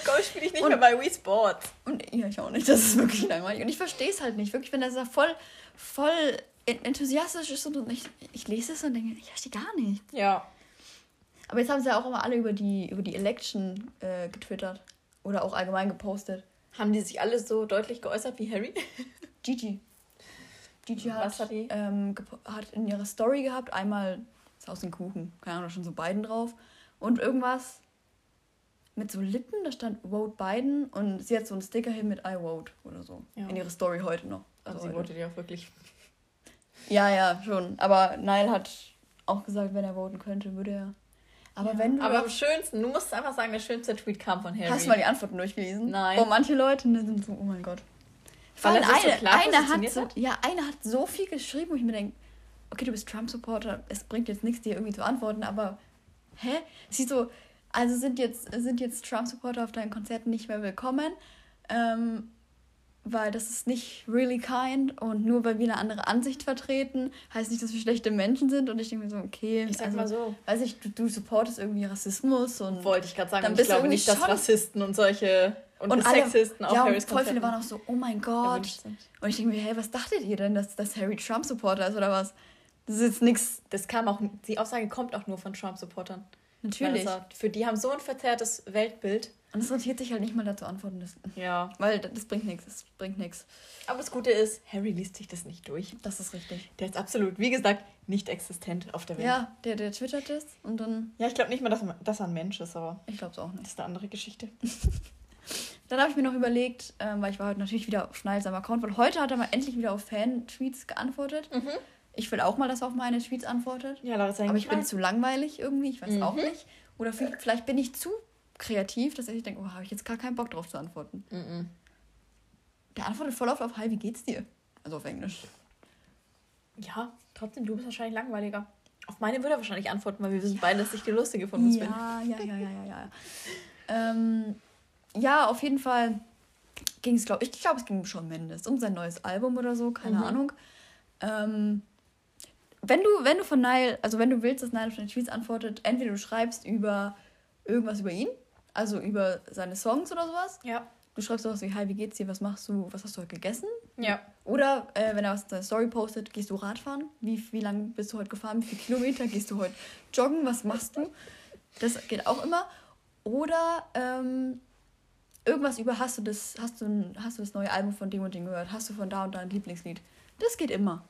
Golf spiele ich nicht Und- mehr bei Wii Sports. Und ja, ich auch nicht. Das ist wirklich langweilig. Und ich verstehe es halt nicht. Wirklich, wenn er da voll, voll enthusiastisch ist und ich, ich lese es und denke, ich verstehe gar nicht. Ja. Aber jetzt haben sie ja auch immer alle über die, über die Election äh, getwittert. Oder auch allgemein gepostet. Haben die sich alle so deutlich geäußert wie Harry? *laughs* Gigi. Gigi hat, hat? Ähm, hat in ihrer Story gehabt, einmal ist aus den Kuchen, keine Ahnung, schon so beiden drauf. Und irgendwas, mit so Lippen, da stand Vote Biden und sie hat so einen Sticker hin mit I vote oder so. Ja. In ihrer Story heute noch. Also Also sie wollte die auch wirklich. Ja, ja, schon. Aber Nile hat auch gesagt, wenn er voten könnte, würde er. Aber wenn du. Aber am schönsten, du musst einfach sagen, der schönste Tweet kam von Harry. hast du mal die Antworten durchgelesen? Nein. Oh, manche Leute ne, sind so, oh mein Gott. Vor allem sich so eine, eine hat so, hat? ja, eine hat so viel geschrieben, wo ich mir denke, okay, du bist Trump-Supporter, es bringt jetzt nichts, dir irgendwie zu antworten, aber hä? Sie so, also sind jetzt, sind jetzt Trump-Supporter auf deinen Konzerten nicht mehr willkommen, ähm, weil das ist nicht really kind und nur weil wir eine andere Ansicht vertreten, heißt nicht, dass wir schlechte Menschen sind und ich denke mir so, okay, Ich sag also, mal so. weiß ich, du, du supportest irgendwie Rassismus und Wollte ich gerade sagen, Dann und ich bist du glaube nicht, dass Rassisten und solche und, und alle, Sexisten auf ja, und Harrys voll viele waren auch so, oh mein Gott. Und ich denke mir, hey, was dachtet ihr denn, dass, dass Harry Trump-Supporter ist oder was? Das ist jetzt nichts. Das kam auch, die Aussage kommt auch nur von Trump-Supportern. Natürlich. Das auch- Für die haben so ein verzerrtes Weltbild. Und es rentiert sich halt nicht mal dazu antworten. Das, Ja. weil das, das bringt nichts. Das bringt nichts. Aber das Gute ist, Harry liest sich das nicht durch. Das ist richtig. Der ist absolut, wie gesagt, nicht existent auf der Welt. Ja, der, der twittert das und dann, Ja, ich glaube nicht mal, dass, dass er ein Mensch ist, aber ich glaube es auch das nicht. ist eine andere Geschichte. *laughs* Dann habe ich mir noch überlegt, ähm, weil ich war heute natürlich wieder auf Schneils seinem Account, weil heute hat er mal endlich wieder auf Fan-Tweets geantwortet. Mhm. Ich will auch mal, dass er auf meine Tweets antwortet. Ja, Larissa, Aber ich bin zu langweilig irgendwie, ich weiß Mhm. auch nicht. Oder vielleicht, vielleicht bin ich zu kreativ, dass ich denke, oh, habe ich jetzt gar keinen Bock drauf zu antworten. Mhm. Der antwortet voll oft auf Hi, wie geht's dir? Also auf Englisch. Ja, trotzdem, du bist wahrscheinlich langweiliger. Auf meine würde er wahrscheinlich antworten, weil wir wissen beide, dass ich die Lustige von uns bin. Ja, ja, ja, ja, ja, ja. *laughs* ähm, ja, auf jeden Fall ging es, glaube ich, ich glaube, es ging um Shawn Mendes, um sein neues Album oder so, keine Mhm. Ahnung. Ähm, wenn du, wenn du von Nile, also wenn du willst, dass Nile auf deine Tweets antwortet, entweder du schreibst über irgendwas über ihn, also über seine Songs oder sowas. Ja. Du schreibst sowas wie, hi, wie geht's dir, was machst du, was hast du heute gegessen? Ja. Oder äh, wenn er was in Story postet, gehst du Radfahren? Wie, wie lang bist du heute gefahren? Wie viele Kilometer gehst du heute joggen? Was machst du? Das geht auch immer. Oder ähm, irgendwas über, hast du, das, hast, du, hast du das neue Album von dem und dem gehört? Hast du von da und da ein Lieblingslied? Das geht immer.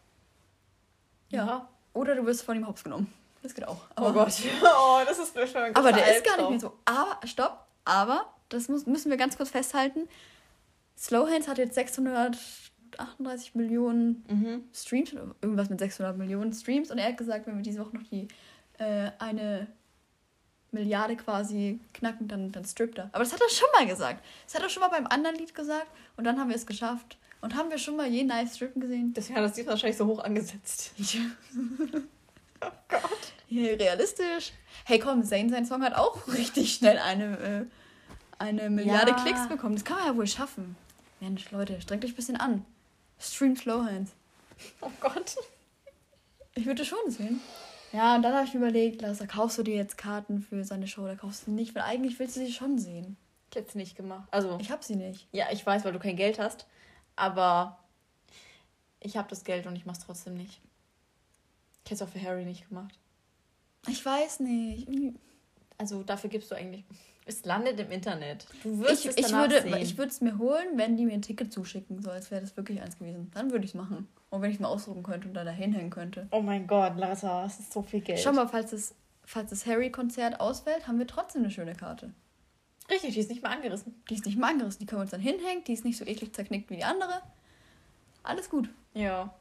Ja. Oder du wirst von ihm hops genommen. Das geht auch. Oh Gott. *laughs* Oh, das ist mir schon ein Aber der ist gar nicht mehr so. Aber, stopp, aber, das muss, müssen wir ganz kurz festhalten. Slowhands hat jetzt 638 Millionen Mhm. Streams, irgendwas mit 600 Millionen Streams. Und er hat gesagt, wenn wir diese Woche noch die äh, eine Milliarde quasi knacken, dann, dann strippt er. Aber das hat er schon mal gesagt. Das hat er schon mal beim anderen Lied gesagt. Und dann haben wir es geschafft. Und haben wir schon mal je nice strippen gesehen? Deswegen hat das Lied wahrscheinlich so hoch angesetzt. *laughs* oh Gott. Ja, realistisch. Hey komm, Zayn, sein Song hat auch richtig schnell eine, äh, eine Milliarde Ja. Klicks bekommen. Das kann man ja wohl schaffen. Mensch, Leute, strengt euch ein bisschen an. Stream Slowhands. Oh Gott. Ich würde schon sehen. Ja, und dann habe ich mir überlegt, Larissa, kaufst du dir jetzt Karten für seine Show oder kaufst du nicht? Weil eigentlich willst du sie schon sehen. Ich hätte es nicht gemacht. Also, Ich habe sie nicht. ja, ich weiß, weil du kein Geld hast. Aber ich habe das Geld und ich mach's trotzdem nicht. Ich hätte es auch für Harry nicht gemacht. Ich weiß nicht. Also dafür gibst du eigentlich. Es landet im Internet. Du wirst Ich, es ich würde sehen. ich würde es mir holen, wenn die mir ein Ticket zuschicken, so als wäre das wirklich eins gewesen. Dann würde ich es machen. Und wenn ich es mal ausdrucken könnte und da dahin hängen könnte. oh mein Gott, Larissa, das ist so viel Geld. Schau mal, falls das, falls das Harry-Konzert ausfällt, haben wir trotzdem eine schöne Karte. Richtig, die ist nicht mal angerissen. Die ist nicht mal angerissen, die können wir uns dann hinhängen, die ist nicht so eklig zerknickt wie die andere. Alles gut. Ja.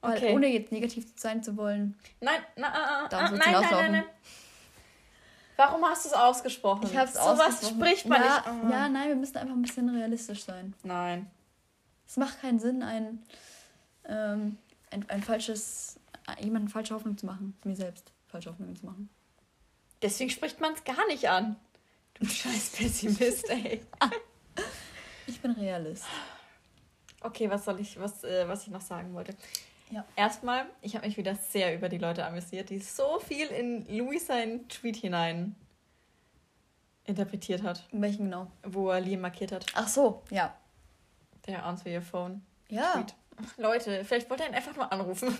Weil Okay. ohne jetzt negativ sein zu wollen, Nein, na, wird's nein, nein, nein, nein. Warum hast du es ausgesprochen? Ich habe es so was ausgesprochen. spricht man ja, nicht. Ah. Ja, nein, wir müssen einfach ein bisschen realistisch sein. Nein. Es macht keinen Sinn, ein, ähm, ein, ein falsches, jemanden falsche Hoffnung zu machen. Mir selbst falsche Hoffnungen zu machen. Deswegen spricht man es gar nicht an. Du *laughs* scheiß Pessimist, ey. Ich bin Realist. Okay, was soll ich, was, äh, was ich noch sagen wollte? Ja. Erstmal, ich habe mich wieder sehr über die Leute amüsiert, die so viel in Louis seinen Tweet hinein interpretiert hat, Welchen genau? wo er Liam markiert hat. Ach so, ja. Der Answer Your Phone Ja, Tweet. Leute, vielleicht wollte er ihn einfach nur anrufen.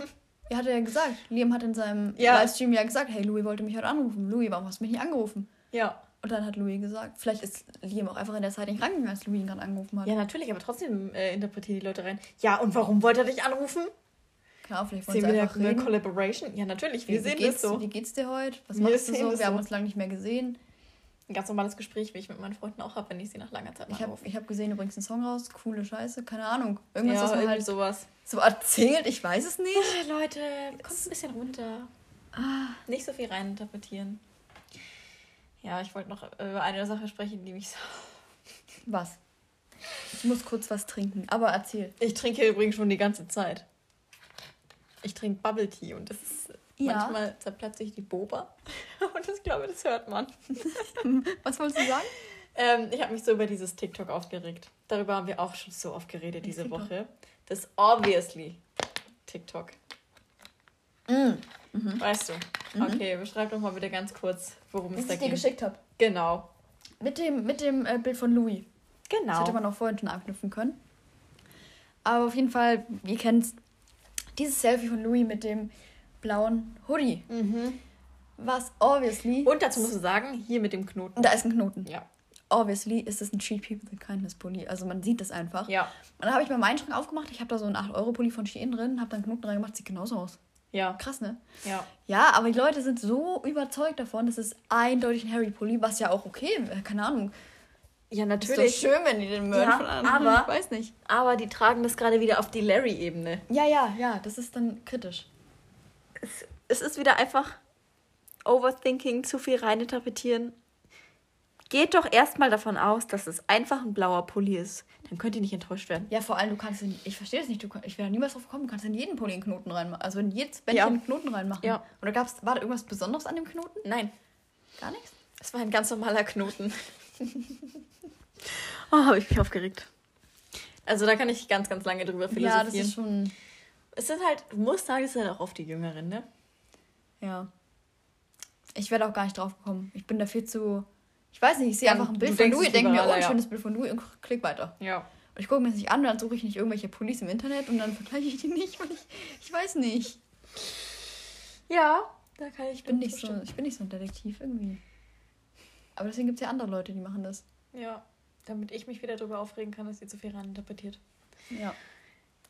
Er hat ja gesagt. Liam hat in seinem Ja. Livestream ja gesagt, hey, Louis wollte mich heute anrufen. Louis, warum hast du mich nicht angerufen? ja. Und dann hat Louis gesagt, vielleicht ist Liam auch einfach in der Zeit nicht rangegangen, als Louis ihn gerade angerufen hat. Ja, natürlich, aber trotzdem äh, interpretieren die Leute rein. Ja, und warum wollte er dich anrufen? Klar, vielleicht sie wir einfach eine reden. Collaboration? Ja, natürlich, wir Wie, wie, sehen geht's, das so. wie geht's dir heute? Was Wir machst du so? Wir haben so. uns lange nicht mehr gesehen. Ein ganz normales Gespräch, wie ich mit meinen Freunden auch habe, wenn ich sie nach langer Zeit Ich habe anrufe. ich hab gesehen, übrigens einen Song raus. Coole Scheiße, keine Ahnung. Irgendwas, ja, was man halt sowas. so erzählt, ich weiß es nicht. Äh, Leute, kommt ein bisschen runter. Ah, Nicht so viel reininterpretieren. Ja, ich wollte noch über eine Sache sprechen, die mich so. *laughs* was? Ich muss kurz was trinken, aber erzähl. Ich trinke übrigens schon die ganze Zeit. Ich trinke Bubble Tea und das ist. Ja. Manchmal zerplatze ich die Boba. *laughs* Und ich glaube, das hört man. *laughs* Was wolltest du sagen? Ähm, ich habe mich so über dieses TikTok aufgeregt. Darüber haben wir auch schon so oft geredet diese TikTok? Woche. Das ist obviously TikTok. Mhm. Weißt du? Okay, beschreib doch mal bitte ganz kurz, worum es Was da ich dir geht. geschickt habe. Genau. Mit dem, mit dem äh, Bild von Louis. Das Genau. hätte man auch vorhin schon anknüpfen können. Aber auf jeden Fall, ihr kennt dieses Selfie von Louis mit dem blauen Hoodie. Mhm. Was obviously. Und dazu musst du sagen, hier mit dem Knoten. da ist ein Knoten. Ja. Obviously ist es ein Cheat People Kindness Pulli. Also man sieht das einfach. Ja. Und dann habe ich mal meinen Schrank aufgemacht. Ich habe da so einen 8-Euro-Pulli von Shein drin, habe da einen Knoten reingemacht. Sieht genauso aus. Ja. Krass, ne? Ja. Ja, aber die Leute sind so überzeugt davon, das ist eindeutig ein Harry-Pulli, was ja auch okay, keine Ahnung. Ja, Ist doch natürlich. schön, wenn die den Merch Ja, von anderen, aber- ich weiß nicht. Aber die tragen das gerade wieder auf die Larry-Ebene. Ja, ja, ja, das ist dann kritisch. Es, es ist wieder einfach Overthinking, zu viel reininterpretieren. Geht doch erstmal davon aus, dass es einfach ein blauer Pulli ist. Dann könnt ihr nicht enttäuscht werden. Ja, vor allem, du kannst in, ich verstehe das nicht, du, ich wäre niemals drauf gekommen, du kannst in jeden Pulli einen Knoten reinmachen. Also in jedes Bändchen Ja. einen Knoten reinmachen. Ja. Oder gab's, war da irgendwas Besonderes an dem Knoten? Nein, Gar nichts? es war ein ganz normaler Knoten. *laughs* oh, habe ich mich aufgeregt. Also da kann ich ganz, ganz lange drüber philosophieren. Ja, das ist schon, es sind halt, du musst sagen, es sind halt auch oft die Jüngeren, ne? ja. Ich werde auch gar nicht drauf gekommen. Ich bin da viel zu, ich weiß nicht, ich sehe einfach ein Bild von Louis, denke mir, oh, ein schönes Bild von Louis und klick weiter. Ja. Und ich gucke mir das nicht an, dann suche ich nicht irgendwelche Pullis im Internet und dann vergleiche ich die nicht, weil ich, ich weiß nicht. Ja, da kann ich Ich bin nicht so, ich bin nicht so ein Detektiv irgendwie. Aber deswegen gibt es ja andere Leute, die machen das. Ja, damit ich mich wieder darüber aufregen kann, dass ihr zu viel reininterpretiert. Ja.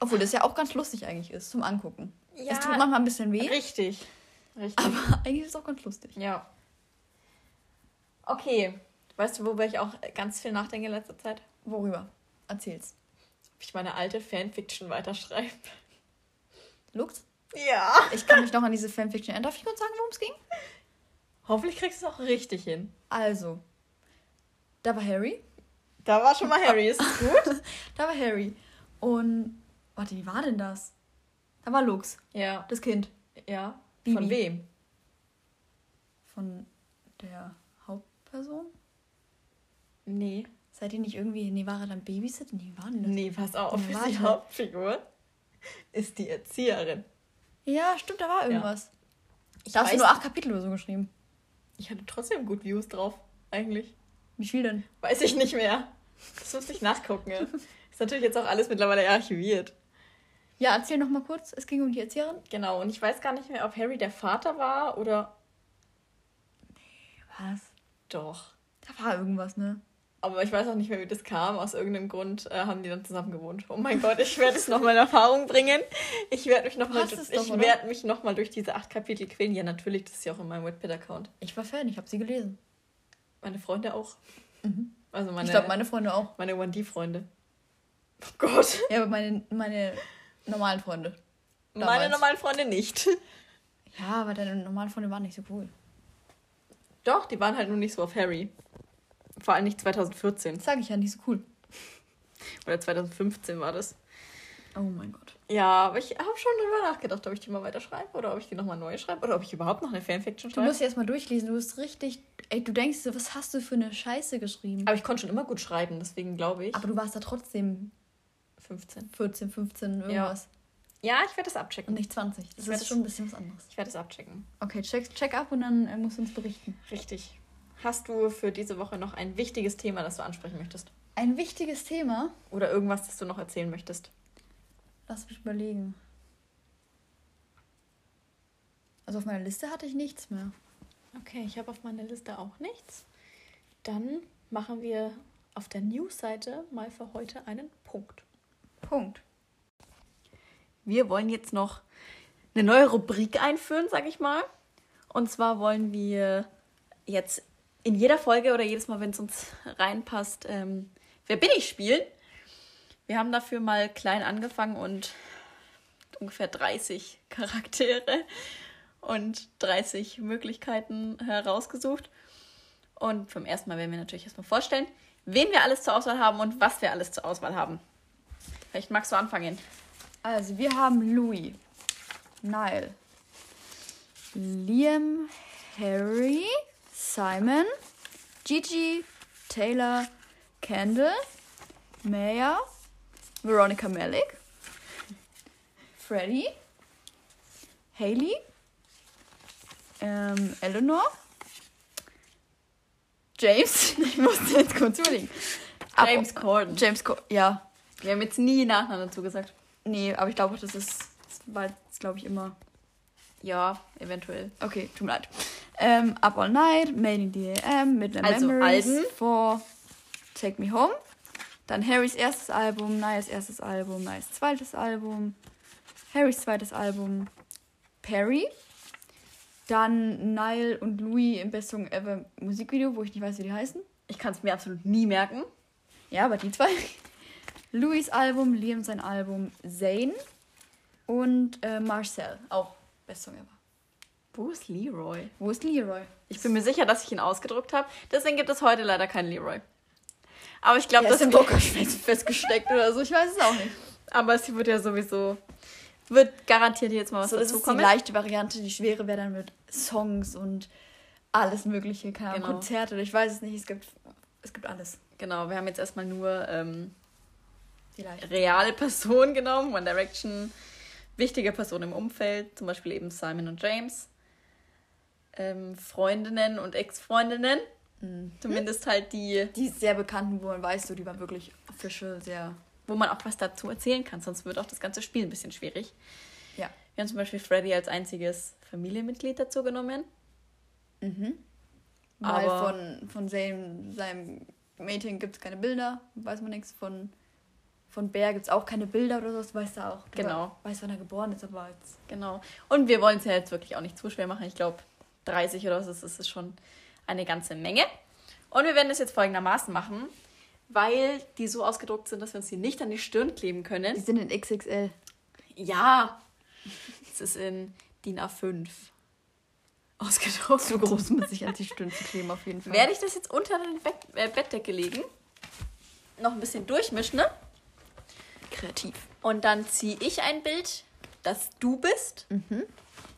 Obwohl das ja auch ganz lustig eigentlich ist zum Angucken. Ja. Es tut manchmal ein bisschen weh, Richtig. Richtig. aber *laughs* eigentlich ist es auch ganz lustig. Ja. Okay. Weißt du, worüber ich auch ganz viel nachdenke in letzter Zeit? Worüber? Erzähl's. Ob ich meine alte Fanfiction weiterschreibe. Lux? Ja. Ich kann mich noch an diese Fanfiction erinnern. Darf ich kurz sagen, worum es ging? Hoffentlich kriegst du es auch richtig hin. Also, da war Harry. Da war schon mal Harry, ist *laughs* gut? Da war Harry. Und, warte, wie war denn das? Da war Lux, ja. das Kind. Ja. Bibi. Von wem? Von der Hauptperson? Nee. Seid ihr nicht irgendwie, nee, war er dann Babysitter? Nee, war denn das? Nee, pass auf. Ja, die. Hauptfigur ist die Erzieherin. Ja, stimmt, da war irgendwas. Ich, Da hast du nur acht Kapitel oder so geschrieben. ich hatte trotzdem gut Views drauf, eigentlich. Wie viel denn? Weiß ich nicht mehr. Das muss ich nachgucken. Ja. *laughs* Ist natürlich jetzt auch alles mittlerweile archiviert. Ja, erzähl noch mal kurz. Es ging um die Erzieherin. Genau, und ich weiß gar nicht mehr, ob Harry der Vater war oder. Was? Doch. Da war irgendwas, ne? Aber ich weiß auch nicht mehr, wie das kam. Aus irgendeinem Grund äh, haben die dann zusammen gewohnt. Oh mein Gott, ich werde es nochmal in Erfahrung bringen. Ich werde mich nochmal doch, ich werde mich noch mal durch diese acht Kapitel quälen. Ja, natürlich, das ist ja auch in meinem Wattpad-Account. Ich war Fan, ich habe sie gelesen. Meine Freunde auch. Mhm. Also meine, ich glaube, meine Freunde auch. meine 1D-Freunde. Oh Gott. Ja, aber meine, meine normalen Freunde. Meine Damals. normalen Freunde nicht. Ja, aber deine normalen Freunde waren nicht so cool. Doch, die waren halt nur nicht so auf Harry. Vor allem nicht 2014. Das sage ich ja, nicht so cool. Oder 2015 war das. Oh mein Gott. Ja, aber ich habe schon drüber nachgedacht, ob ich die mal weiterschreibe oder ob ich die nochmal neu schreibe oder ob ich überhaupt noch eine Fanfiction Du schreibe. musst sie erstmal durchlesen. Du bist richtig. Ey, du denkst so, was hast du für eine Scheiße geschrieben? Aber ich konnte schon immer gut schreiben, deswegen glaube ich. Aber du warst da trotzdem 15. 14, 15, irgendwas. Ja, ich werde das Und abchecken. nicht 20. Das werd ist schon ein bisschen was anderes. Ich werde es abchecken. Okay, check, check ab und dann äh, musst du uns berichten. Richtig. Hast du für diese Woche noch ein wichtiges Thema, das du ansprechen möchtest? Ein wichtiges Thema. Oder irgendwas, das du noch erzählen möchtest? Lass mich überlegen. Also auf meiner Liste hatte ich nichts mehr. Okay, ich habe auf meiner Liste auch nichts. Dann machen wir auf der News-Seite mal für heute einen Punkt. Punkt. Wir wollen jetzt noch eine neue Rubrik einführen, sag ich mal. Und zwar wollen wir jetzt in jeder Folge oder jedes Mal, wenn es uns reinpasst, ähm, Wer bin ich spielen. Wir haben dafür mal klein angefangen und ungefähr 30 Charaktere und 30 Möglichkeiten herausgesucht. Und vom ersten Mal werden wir natürlich erstmal vorstellen, wen wir alles zur Auswahl haben und was wir alles zur Auswahl haben. Vielleicht magst du anfangen. Also, wir haben Louis, Nile, Liam, Harry, Simon, Gigi, Taylor, Kendall, Maya, Veronica Malik, Freddie, Haley, ähm, Eleanor, James, *laughs* ich musste jetzt kurz überlegen. Ab- James Corden. James Corden, ja. Wir haben jetzt nie Nachnamen dazu gesagt. Nee, aber ich glaube, das ist, das war jetzt, glaube ich, immer. Ja, eventuell. Okay, tut mir leid. Ähm, Up All Night, Made in DAM, Midnight Also Memories, Alben. For Take Me Home. Dann Harrys erstes Album, Niles erstes Album, Niles zweites Album, Harrys zweites Album, Perry. Dann Nile und Louis im Best Song Ever Musikvideo, wo ich nicht weiß, wie die heißen. Ich kann es mir absolut nie merken. Ja, aber die zwei. Louis Album, Liam sein Album, Zane und äh, Marcel, auch Best Song Ever. Wo ist Leroy? Wo ist Leroy? Ich bin mir sicher, dass ich ihn ausgedruckt habe. Deswegen gibt es heute leider keinen Leroy. Aber ich glaube, das ist im Drucker fest- *laughs* festgesteckt oder so. Ich weiß es auch nicht. Aber es wird ja sowieso. Wird garantiert jetzt mal was So, das ist dazu die leichte Variante. Die schwere wäre dann mit Songs und alles Mögliche. Keine Genau. Konzerte oder ich weiß es nicht. Es gibt, es gibt alles. Genau, wir haben jetzt erstmal nur ähm, Die leichte. reale Personen genommen. One Direction, wichtige Personen im Umfeld, zum Beispiel eben Simon und James. Ähm, Freundinnen und Ex-Freundinnen. Zumindest halt die, Die sehr bekannten, wo man weiß, so, die waren wirklich official, sehr. wo man auch was dazu erzählen kann. Sonst wird auch das ganze Spiel ein bisschen schwierig. Ja. Wir haben zum Beispiel Freddy als einziges Familienmitglied dazu genommen. Weil Aber- von, von seinem, seinem Mädchen gibt es keine Bilder, weiß man nichts. Von, von Bär gibt es auch keine Bilder oder so, weiß er auch. Du Genau. Weiß, wann er geboren ist, aber jetzt. Genau. Und wir wollen es ja jetzt wirklich auch nicht zu schwer machen. Ich glaube, 30 oder so, das ist schon eine ganze Menge. Und wir werden das jetzt folgendermaßen machen, weil die so ausgedruckt sind, dass wir uns die nicht an die Stirn kleben Die können. sind in XXL. Ja, es ist in DIN A5 ausgedruckt. Zu groß, um sich an die Stirn zu kleben, auf jeden Fall. Werde ich das jetzt unter den Bett, äh, Bettdecke legen, noch ein bisschen durchmischen, ne? Kreativ. Und dann ziehe ich ein Bild, das du bist,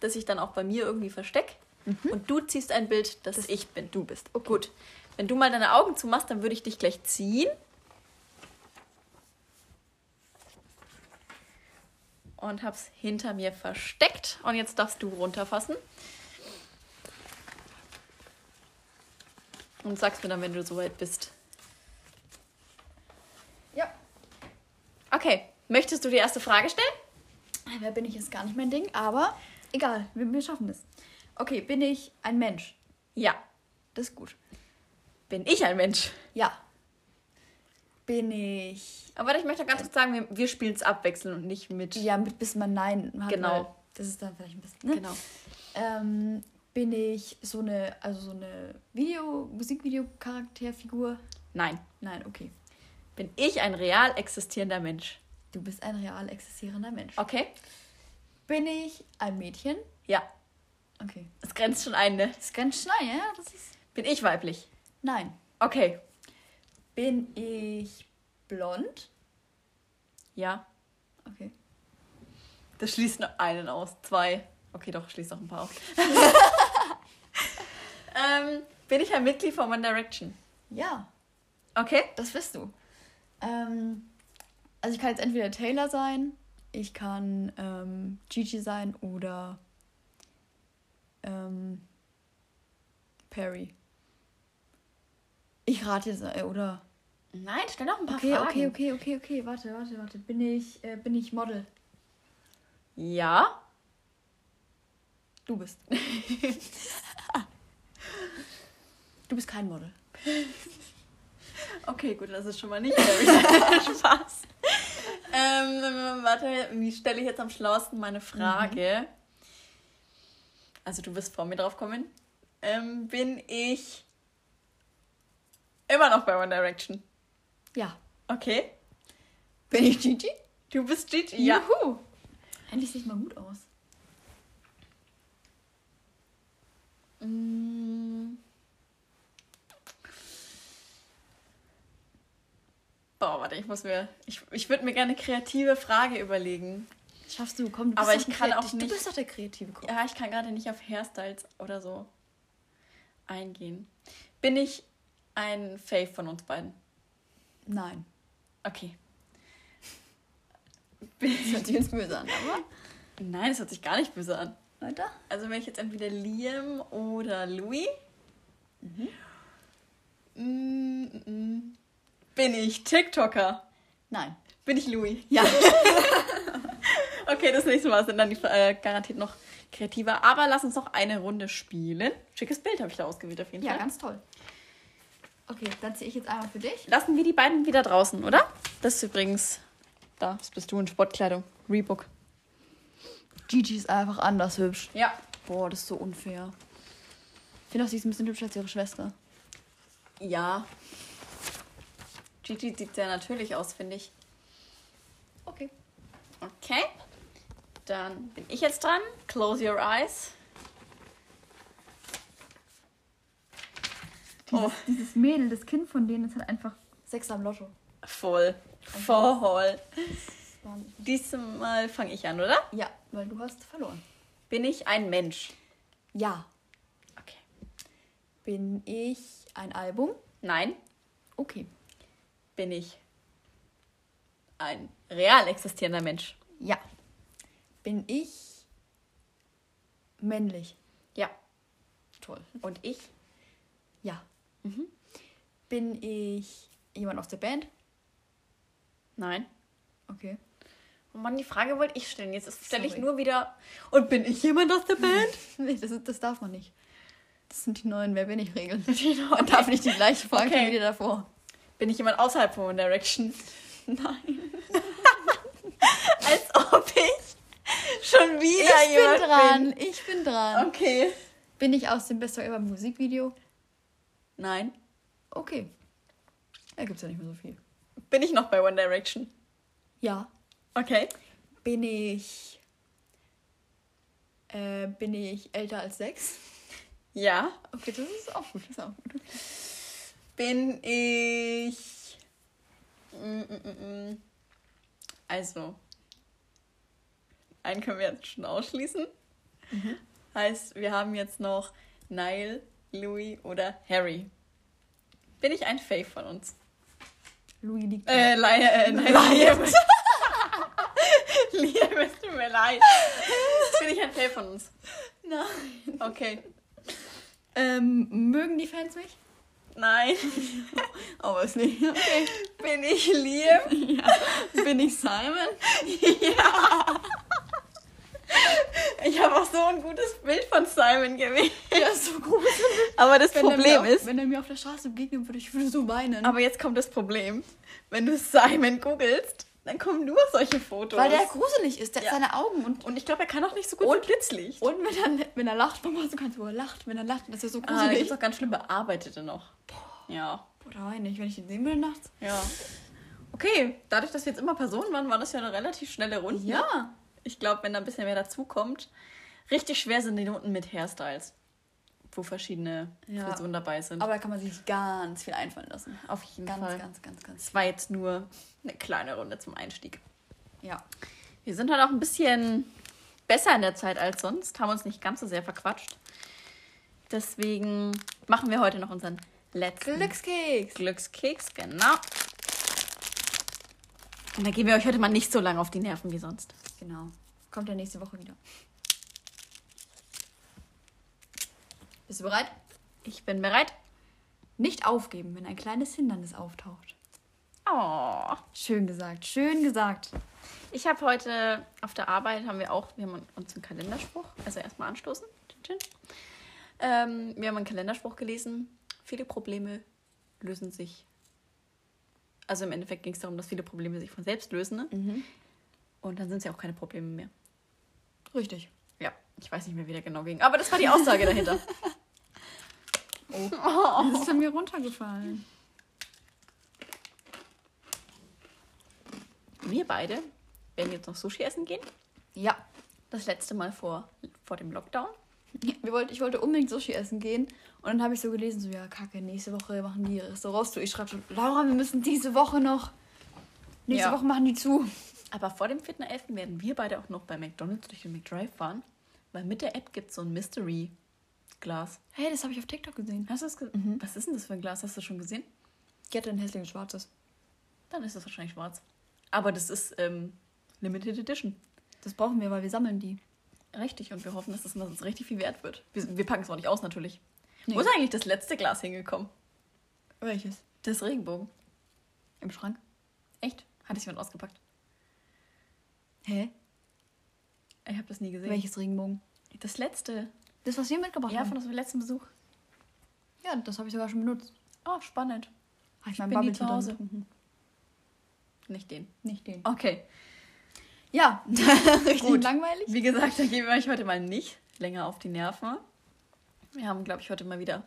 das ich dann auch bei mir irgendwie verstecke. Und du ziehst ein Bild, das, ich bin. Du bist. Okay. Gut. Wenn du mal deine Augen zumachst, dann würde ich dich gleich ziehen. Und hab's hinter mir versteckt. Und jetzt darfst du runterfassen. Und sagst mir dann, wenn du soweit bist. Ja. Okay. Möchtest du die erste Frage stellen? Wer bin ich ist gar nicht mein Ding, aber egal, wir, wir schaffen das. Okay, bin ich ein Mensch? Ja. Das ist gut. Bin ich ein Mensch? Ja. Bin ich. Aber ich möchte ganz kurz sagen, wir, wir spielen es abwechselnd und nicht mit. Ja, mit bis man Nein hat. Genau. Das ist dann vielleicht ein bisschen. Ne? Genau. Ähm, bin ich so eine, also so eine Video, Musikvideo-Charakterfigur? Nein. Nein, okay. Bin ich ein real existierender Mensch? Du bist ein real existierender Mensch. Okay? Bin ich ein Mädchen? Ja. Okay. Das grenzt schon ein, ne? Das ist ganz schnell, ja? Das ist. Bin ich weiblich? Nein. Okay. Bin ich blond? Ja. Okay. Das schließt nur einen aus. Zwei. Okay, doch, schließt noch ein paar aus. *laughs* ähm, bin ich ein Mitglied von One Direction? Ja. Okay. Das bist du. Ähm, also ich kann jetzt entweder Taylor sein, ich kann ähm, Gigi sein oder ähm, Perry. Ich rate jetzt, äh, oder? Nein, stell noch ein paar Okay, Fragen. okay, okay, okay, okay, warte, warte, warte. Bin ich, äh, bin ich Model? Ja. Du bist. *laughs* du bist kein Model. *laughs* Okay, gut, das ist schon mal nicht. *laughs* Spaß. Ähm, warte, wie stelle ich jetzt am schlauesten meine Frage? Also du wirst vor mir drauf kommen. Ähm, bin ich Immer noch bei One Direction. Ja. Okay. Bin ich Gigi? Du bist Gigi. Ja. Juhu. Endlich sieht mal gut aus. Mm. Boah, warte, ich muss mir. Ich, ich würde mir gerne eine kreative Frage überlegen. Schaffst du, komm, du Aber doch ich kann auch Du nicht- bist doch der kreative Kopf. Ja, ich kann gerade nicht auf Hairstyles oder so eingehen. Bin ich ein Fave von uns beiden? Nein. Okay. Das hört sich jetzt böse an, aber. Nein, das hört sich gar nicht böse an. Weiter? Also wenn ich jetzt entweder Liam oder Louis. Mm, mm, mm. Bin ich TikToker? Nein. Bin ich Louis? Ja. *laughs* Okay, das nächste Mal sind dann die äh, garantiert noch kreativer. Aber lass uns noch eine Runde spielen. Schickes Bild habe ich da ausgewählt auf jeden ja, Fall. ganz toll. Okay, dann ziehe ich jetzt einmal für dich. Lassen wir die beiden wieder draußen, oder? Das ist übrigens. Da, das bist du in Sportkleidung. Reebok. Gigi ist einfach anders hübsch. Ja. Boah, das ist so unfair. Ich finde auch, sie ist ein bisschen hübscher als ihre Schwester. Ja. Gigi sieht sehr natürlich aus, finde ich. Okay. Okay. Dann bin ich jetzt dran. Close your eyes. Oh, Dieses Mädel, das Kind von denen, ist halt einfach Sechser am Lotto. voll. Voll. Diesmal fange ich an, oder? Ja, weil du hast verloren. Bin ich ein Mensch? Ja. Okay. Bin ich ein Album? Nein. Okay. Bin ich ein real existierender Mensch? Ja. Bin ich männlich? Ja. Toll. Und ich? Ja. Mhm. Bin ich jemand aus der Band? Nein. Okay. Oh Mann, die Frage wollte ich stellen. Jetzt stelle ich nur wieder. Und bin ich jemand aus der *laughs* Band? Nee, das, das darf man nicht. Das sind die neuen Wer bin ich Regeln. Man darf nicht die gleiche Frage Okay. wie die davor. Bin ich jemand außerhalb von One Direction? *laughs* Nein. *laughs* Als ob ich schon wieder Ich bin jemand dran. Ich bin dran. Okay. Bin ich aus dem Best of Ever Musikvideo? Nein. Okay. Da gibt's ja nicht mehr so viel. Bin ich noch bei One Direction? Ja. Okay. Bin ich. Äh, bin ich älter als sechs? Ja. Okay, das ist auch gut. Das ist auch gut. Bin ich. Mm, mm, mm. Also. Einen können wir jetzt schon ausschließen. Heißt, wir haben jetzt noch Nile, Louis oder Harry. Bin ich ein Fave von uns? Louis liegt. Äh, äh, *laughs* nein, Liam. *laughs* Liam, es tut mir leid. Bin ich ein Fave von uns? Nein. Okay. Ähm, mögen die Fans mich? Nein. *laughs* Aber ist nicht. Okay. Bin ich Liam? Bin ich Simon? Ich habe auch so ein gutes Bild von Simon gewählt. Ja, ist so groß. Aber das Wenn Problem mir ist, Auf, wenn er mir auf der Straße begegnen würde, ich würde so weinen. aber jetzt kommt das Problem. Wenn du Simon googelst, dann kommen nur solche Fotos. weil der gruselig ist, der Ja. hat seine Augen und. und ich glaube, er kann auch nicht so gut Und- mit Blitzlicht. Und wenn er, wenn er lacht, Mama, du kannst, wo er lacht, wenn er lacht, das ist ja so Ah, gruselig. gibt es auch ganz schlimm bearbeitete noch. Ja. Boah, da weine ich, wenn ich den sehen will nachts. Ja. Okay, dadurch, dass wir jetzt immer Personen waren, war das ja eine relativ schnelle Runde. Ja. Ich glaube, wenn da ein bisschen mehr dazu kommt, richtig schwer sind die Noten mit Hairstyles. Wo verschiedene Ja. Frisuren dabei sind. Aber da kann man sich ganz viel einfallen lassen. Auf jeden Ganz, Fall. ganz, ganz, ganz. Es war jetzt nur eine kleine Runde zum Einstieg. Ja. Wir sind halt auch ein bisschen besser in der Zeit als sonst, haben uns nicht ganz so sehr verquatscht. Deswegen machen wir heute noch unseren letzten Glückskeks. Glückskeks, genau. Und da gehen wir euch heute mal nicht so lange auf die Nerven wie sonst. Genau. Kommt ja nächste Woche wieder. Bist du bereit? Ich bin bereit. Nicht aufgeben, wenn ein kleines Hindernis auftaucht. Oh. Schön gesagt, schön gesagt. Ich habe heute auf der Arbeit haben wir auch, wir haben uns einen Kalenderspruch, also erstmal anstoßen. Ähm, wir haben einen Kalenderspruch gelesen. Viele Probleme lösen sich. Also im Endeffekt ging es darum, dass viele Probleme sich von selbst lösen. Ne? Und dann sind es ja auch keine Probleme mehr. Richtig. Ja, ich weiß nicht mehr, wie der genau ging. Aber das war die Aussage dahinter. *laughs* Oh. Das ist an mir runtergefallen. Wir beide werden jetzt noch Sushi essen gehen. Ja. Das letzte Mal vor, vor dem Lockdown. Wir wollt, ich wollte unbedingt Sushi essen gehen. Und dann habe ich so gelesen, so, ja, kacke, nächste Woche machen die Restaurants zu. Ich schreibe schon, Laura, wir müssen diese Woche noch. Nächste ja. Woche machen die zu. Aber vor dem 4.11. werden wir beide auch noch bei McDonalds durch den McDrive fahren. Weil mit der App gibt es so ein Mystery Mystery-Glas. Hey, das habe ich auf TikTok gesehen. Hast du das gesehen? Was ist denn das für ein Glas? Hast du schon gesehen? Die hatte ein hässliches schwarzes. Dann ist das wahrscheinlich schwarz. Aber das ist ähm, Limited Edition. Das brauchen wir, weil wir sammeln die. Richtig, und wir hoffen, dass das uns richtig viel wert wird. Wir, wir packen es auch nicht aus, natürlich. Nee. Wo ist eigentlich das letzte Glas hingekommen? Welches? Das Regenbogen. Im Schrank. Echt? Hat es jemand ausgepackt? Hä? Ich habe das nie gesehen. Welches Regenbogen? Das letzte. Das, was wir mitgebracht Ja, haben. von unserem letzten Besuch. Ja, das habe ich sogar schon benutzt. Oh, spannend. Habe ich Ich mein bin nie Bubble zu Hause. getrunken. Nicht den. Nicht den. Okay. Ja, *laughs* *laughs* richtig Gut. langweilig. Wie gesagt, da gehen wir euch heute mal nicht länger auf die Nerven. Wir haben, glaube ich, heute mal wieder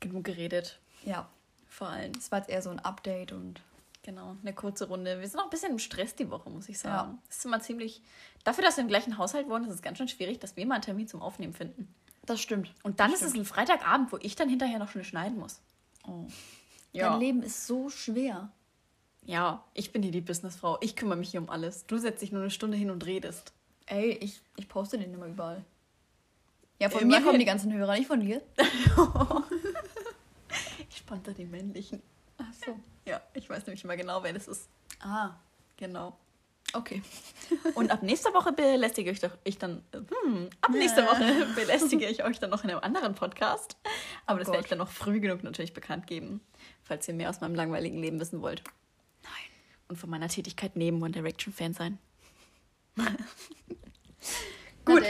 genug geredet. Ja, Vor allem. das war jetzt eher so ein Update und Genau, eine kurze Runde. Wir sind auch ein bisschen im Stress die Woche, muss ich sagen. Ja. Es ist immer ziemlich. Dafür, dass wir im gleichen Haushalt wohnen, ist es ganz schön schwierig, dass wir mal einen Termin zum Aufnehmen finden. das stimmt. Und dann Das ist es ein Freitagabend, wo ich dann hinterher noch schnell schneiden muss. Oh. Ja. Dein Leben ist so schwer. Ja, ich bin hier die Businessfrau. Ich kümmere mich hier um alles. Du setzt dich nur eine Stunde hin und redest. Ey, ich, ich poste den immer überall. Ja, von Immerhin. mir kommen die ganzen Hörer, nicht von dir. *laughs* Ich spannte den männlichen. Ach so. Ja, ich weiß nämlich immer genau, wer das ist. Ah, Genau. okay. *laughs* Und ab nächster Woche belästige ich, doch, ich dann. Hm, ab nächster Woche *laughs* belästige ich euch dann noch in einem anderen Podcast. Aber Oh das werde ich dann noch früh genug natürlich bekannt geben, falls ihr mehr aus meinem langweiligen Leben wissen wollt. Nein. Und von meiner Tätigkeit neben One Direction Fan sein. *laughs* Gut.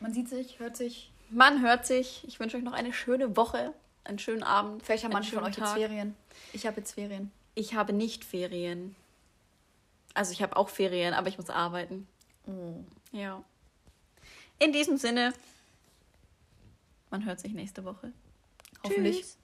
Man sieht sich, hört sich. Man hört sich. Ich wünsche euch noch eine schöne Woche, einen schönen Abend. Vielleicht haben manche von euch jetzt Tag. Ferien. Ich habe jetzt Ferien. Ich habe nicht Ferien. Also ich habe auch Ferien, aber ich muss arbeiten. Oh. Ja. In diesem Sinne, man hört sich nächste Woche. Hoffentlich. Tschüss.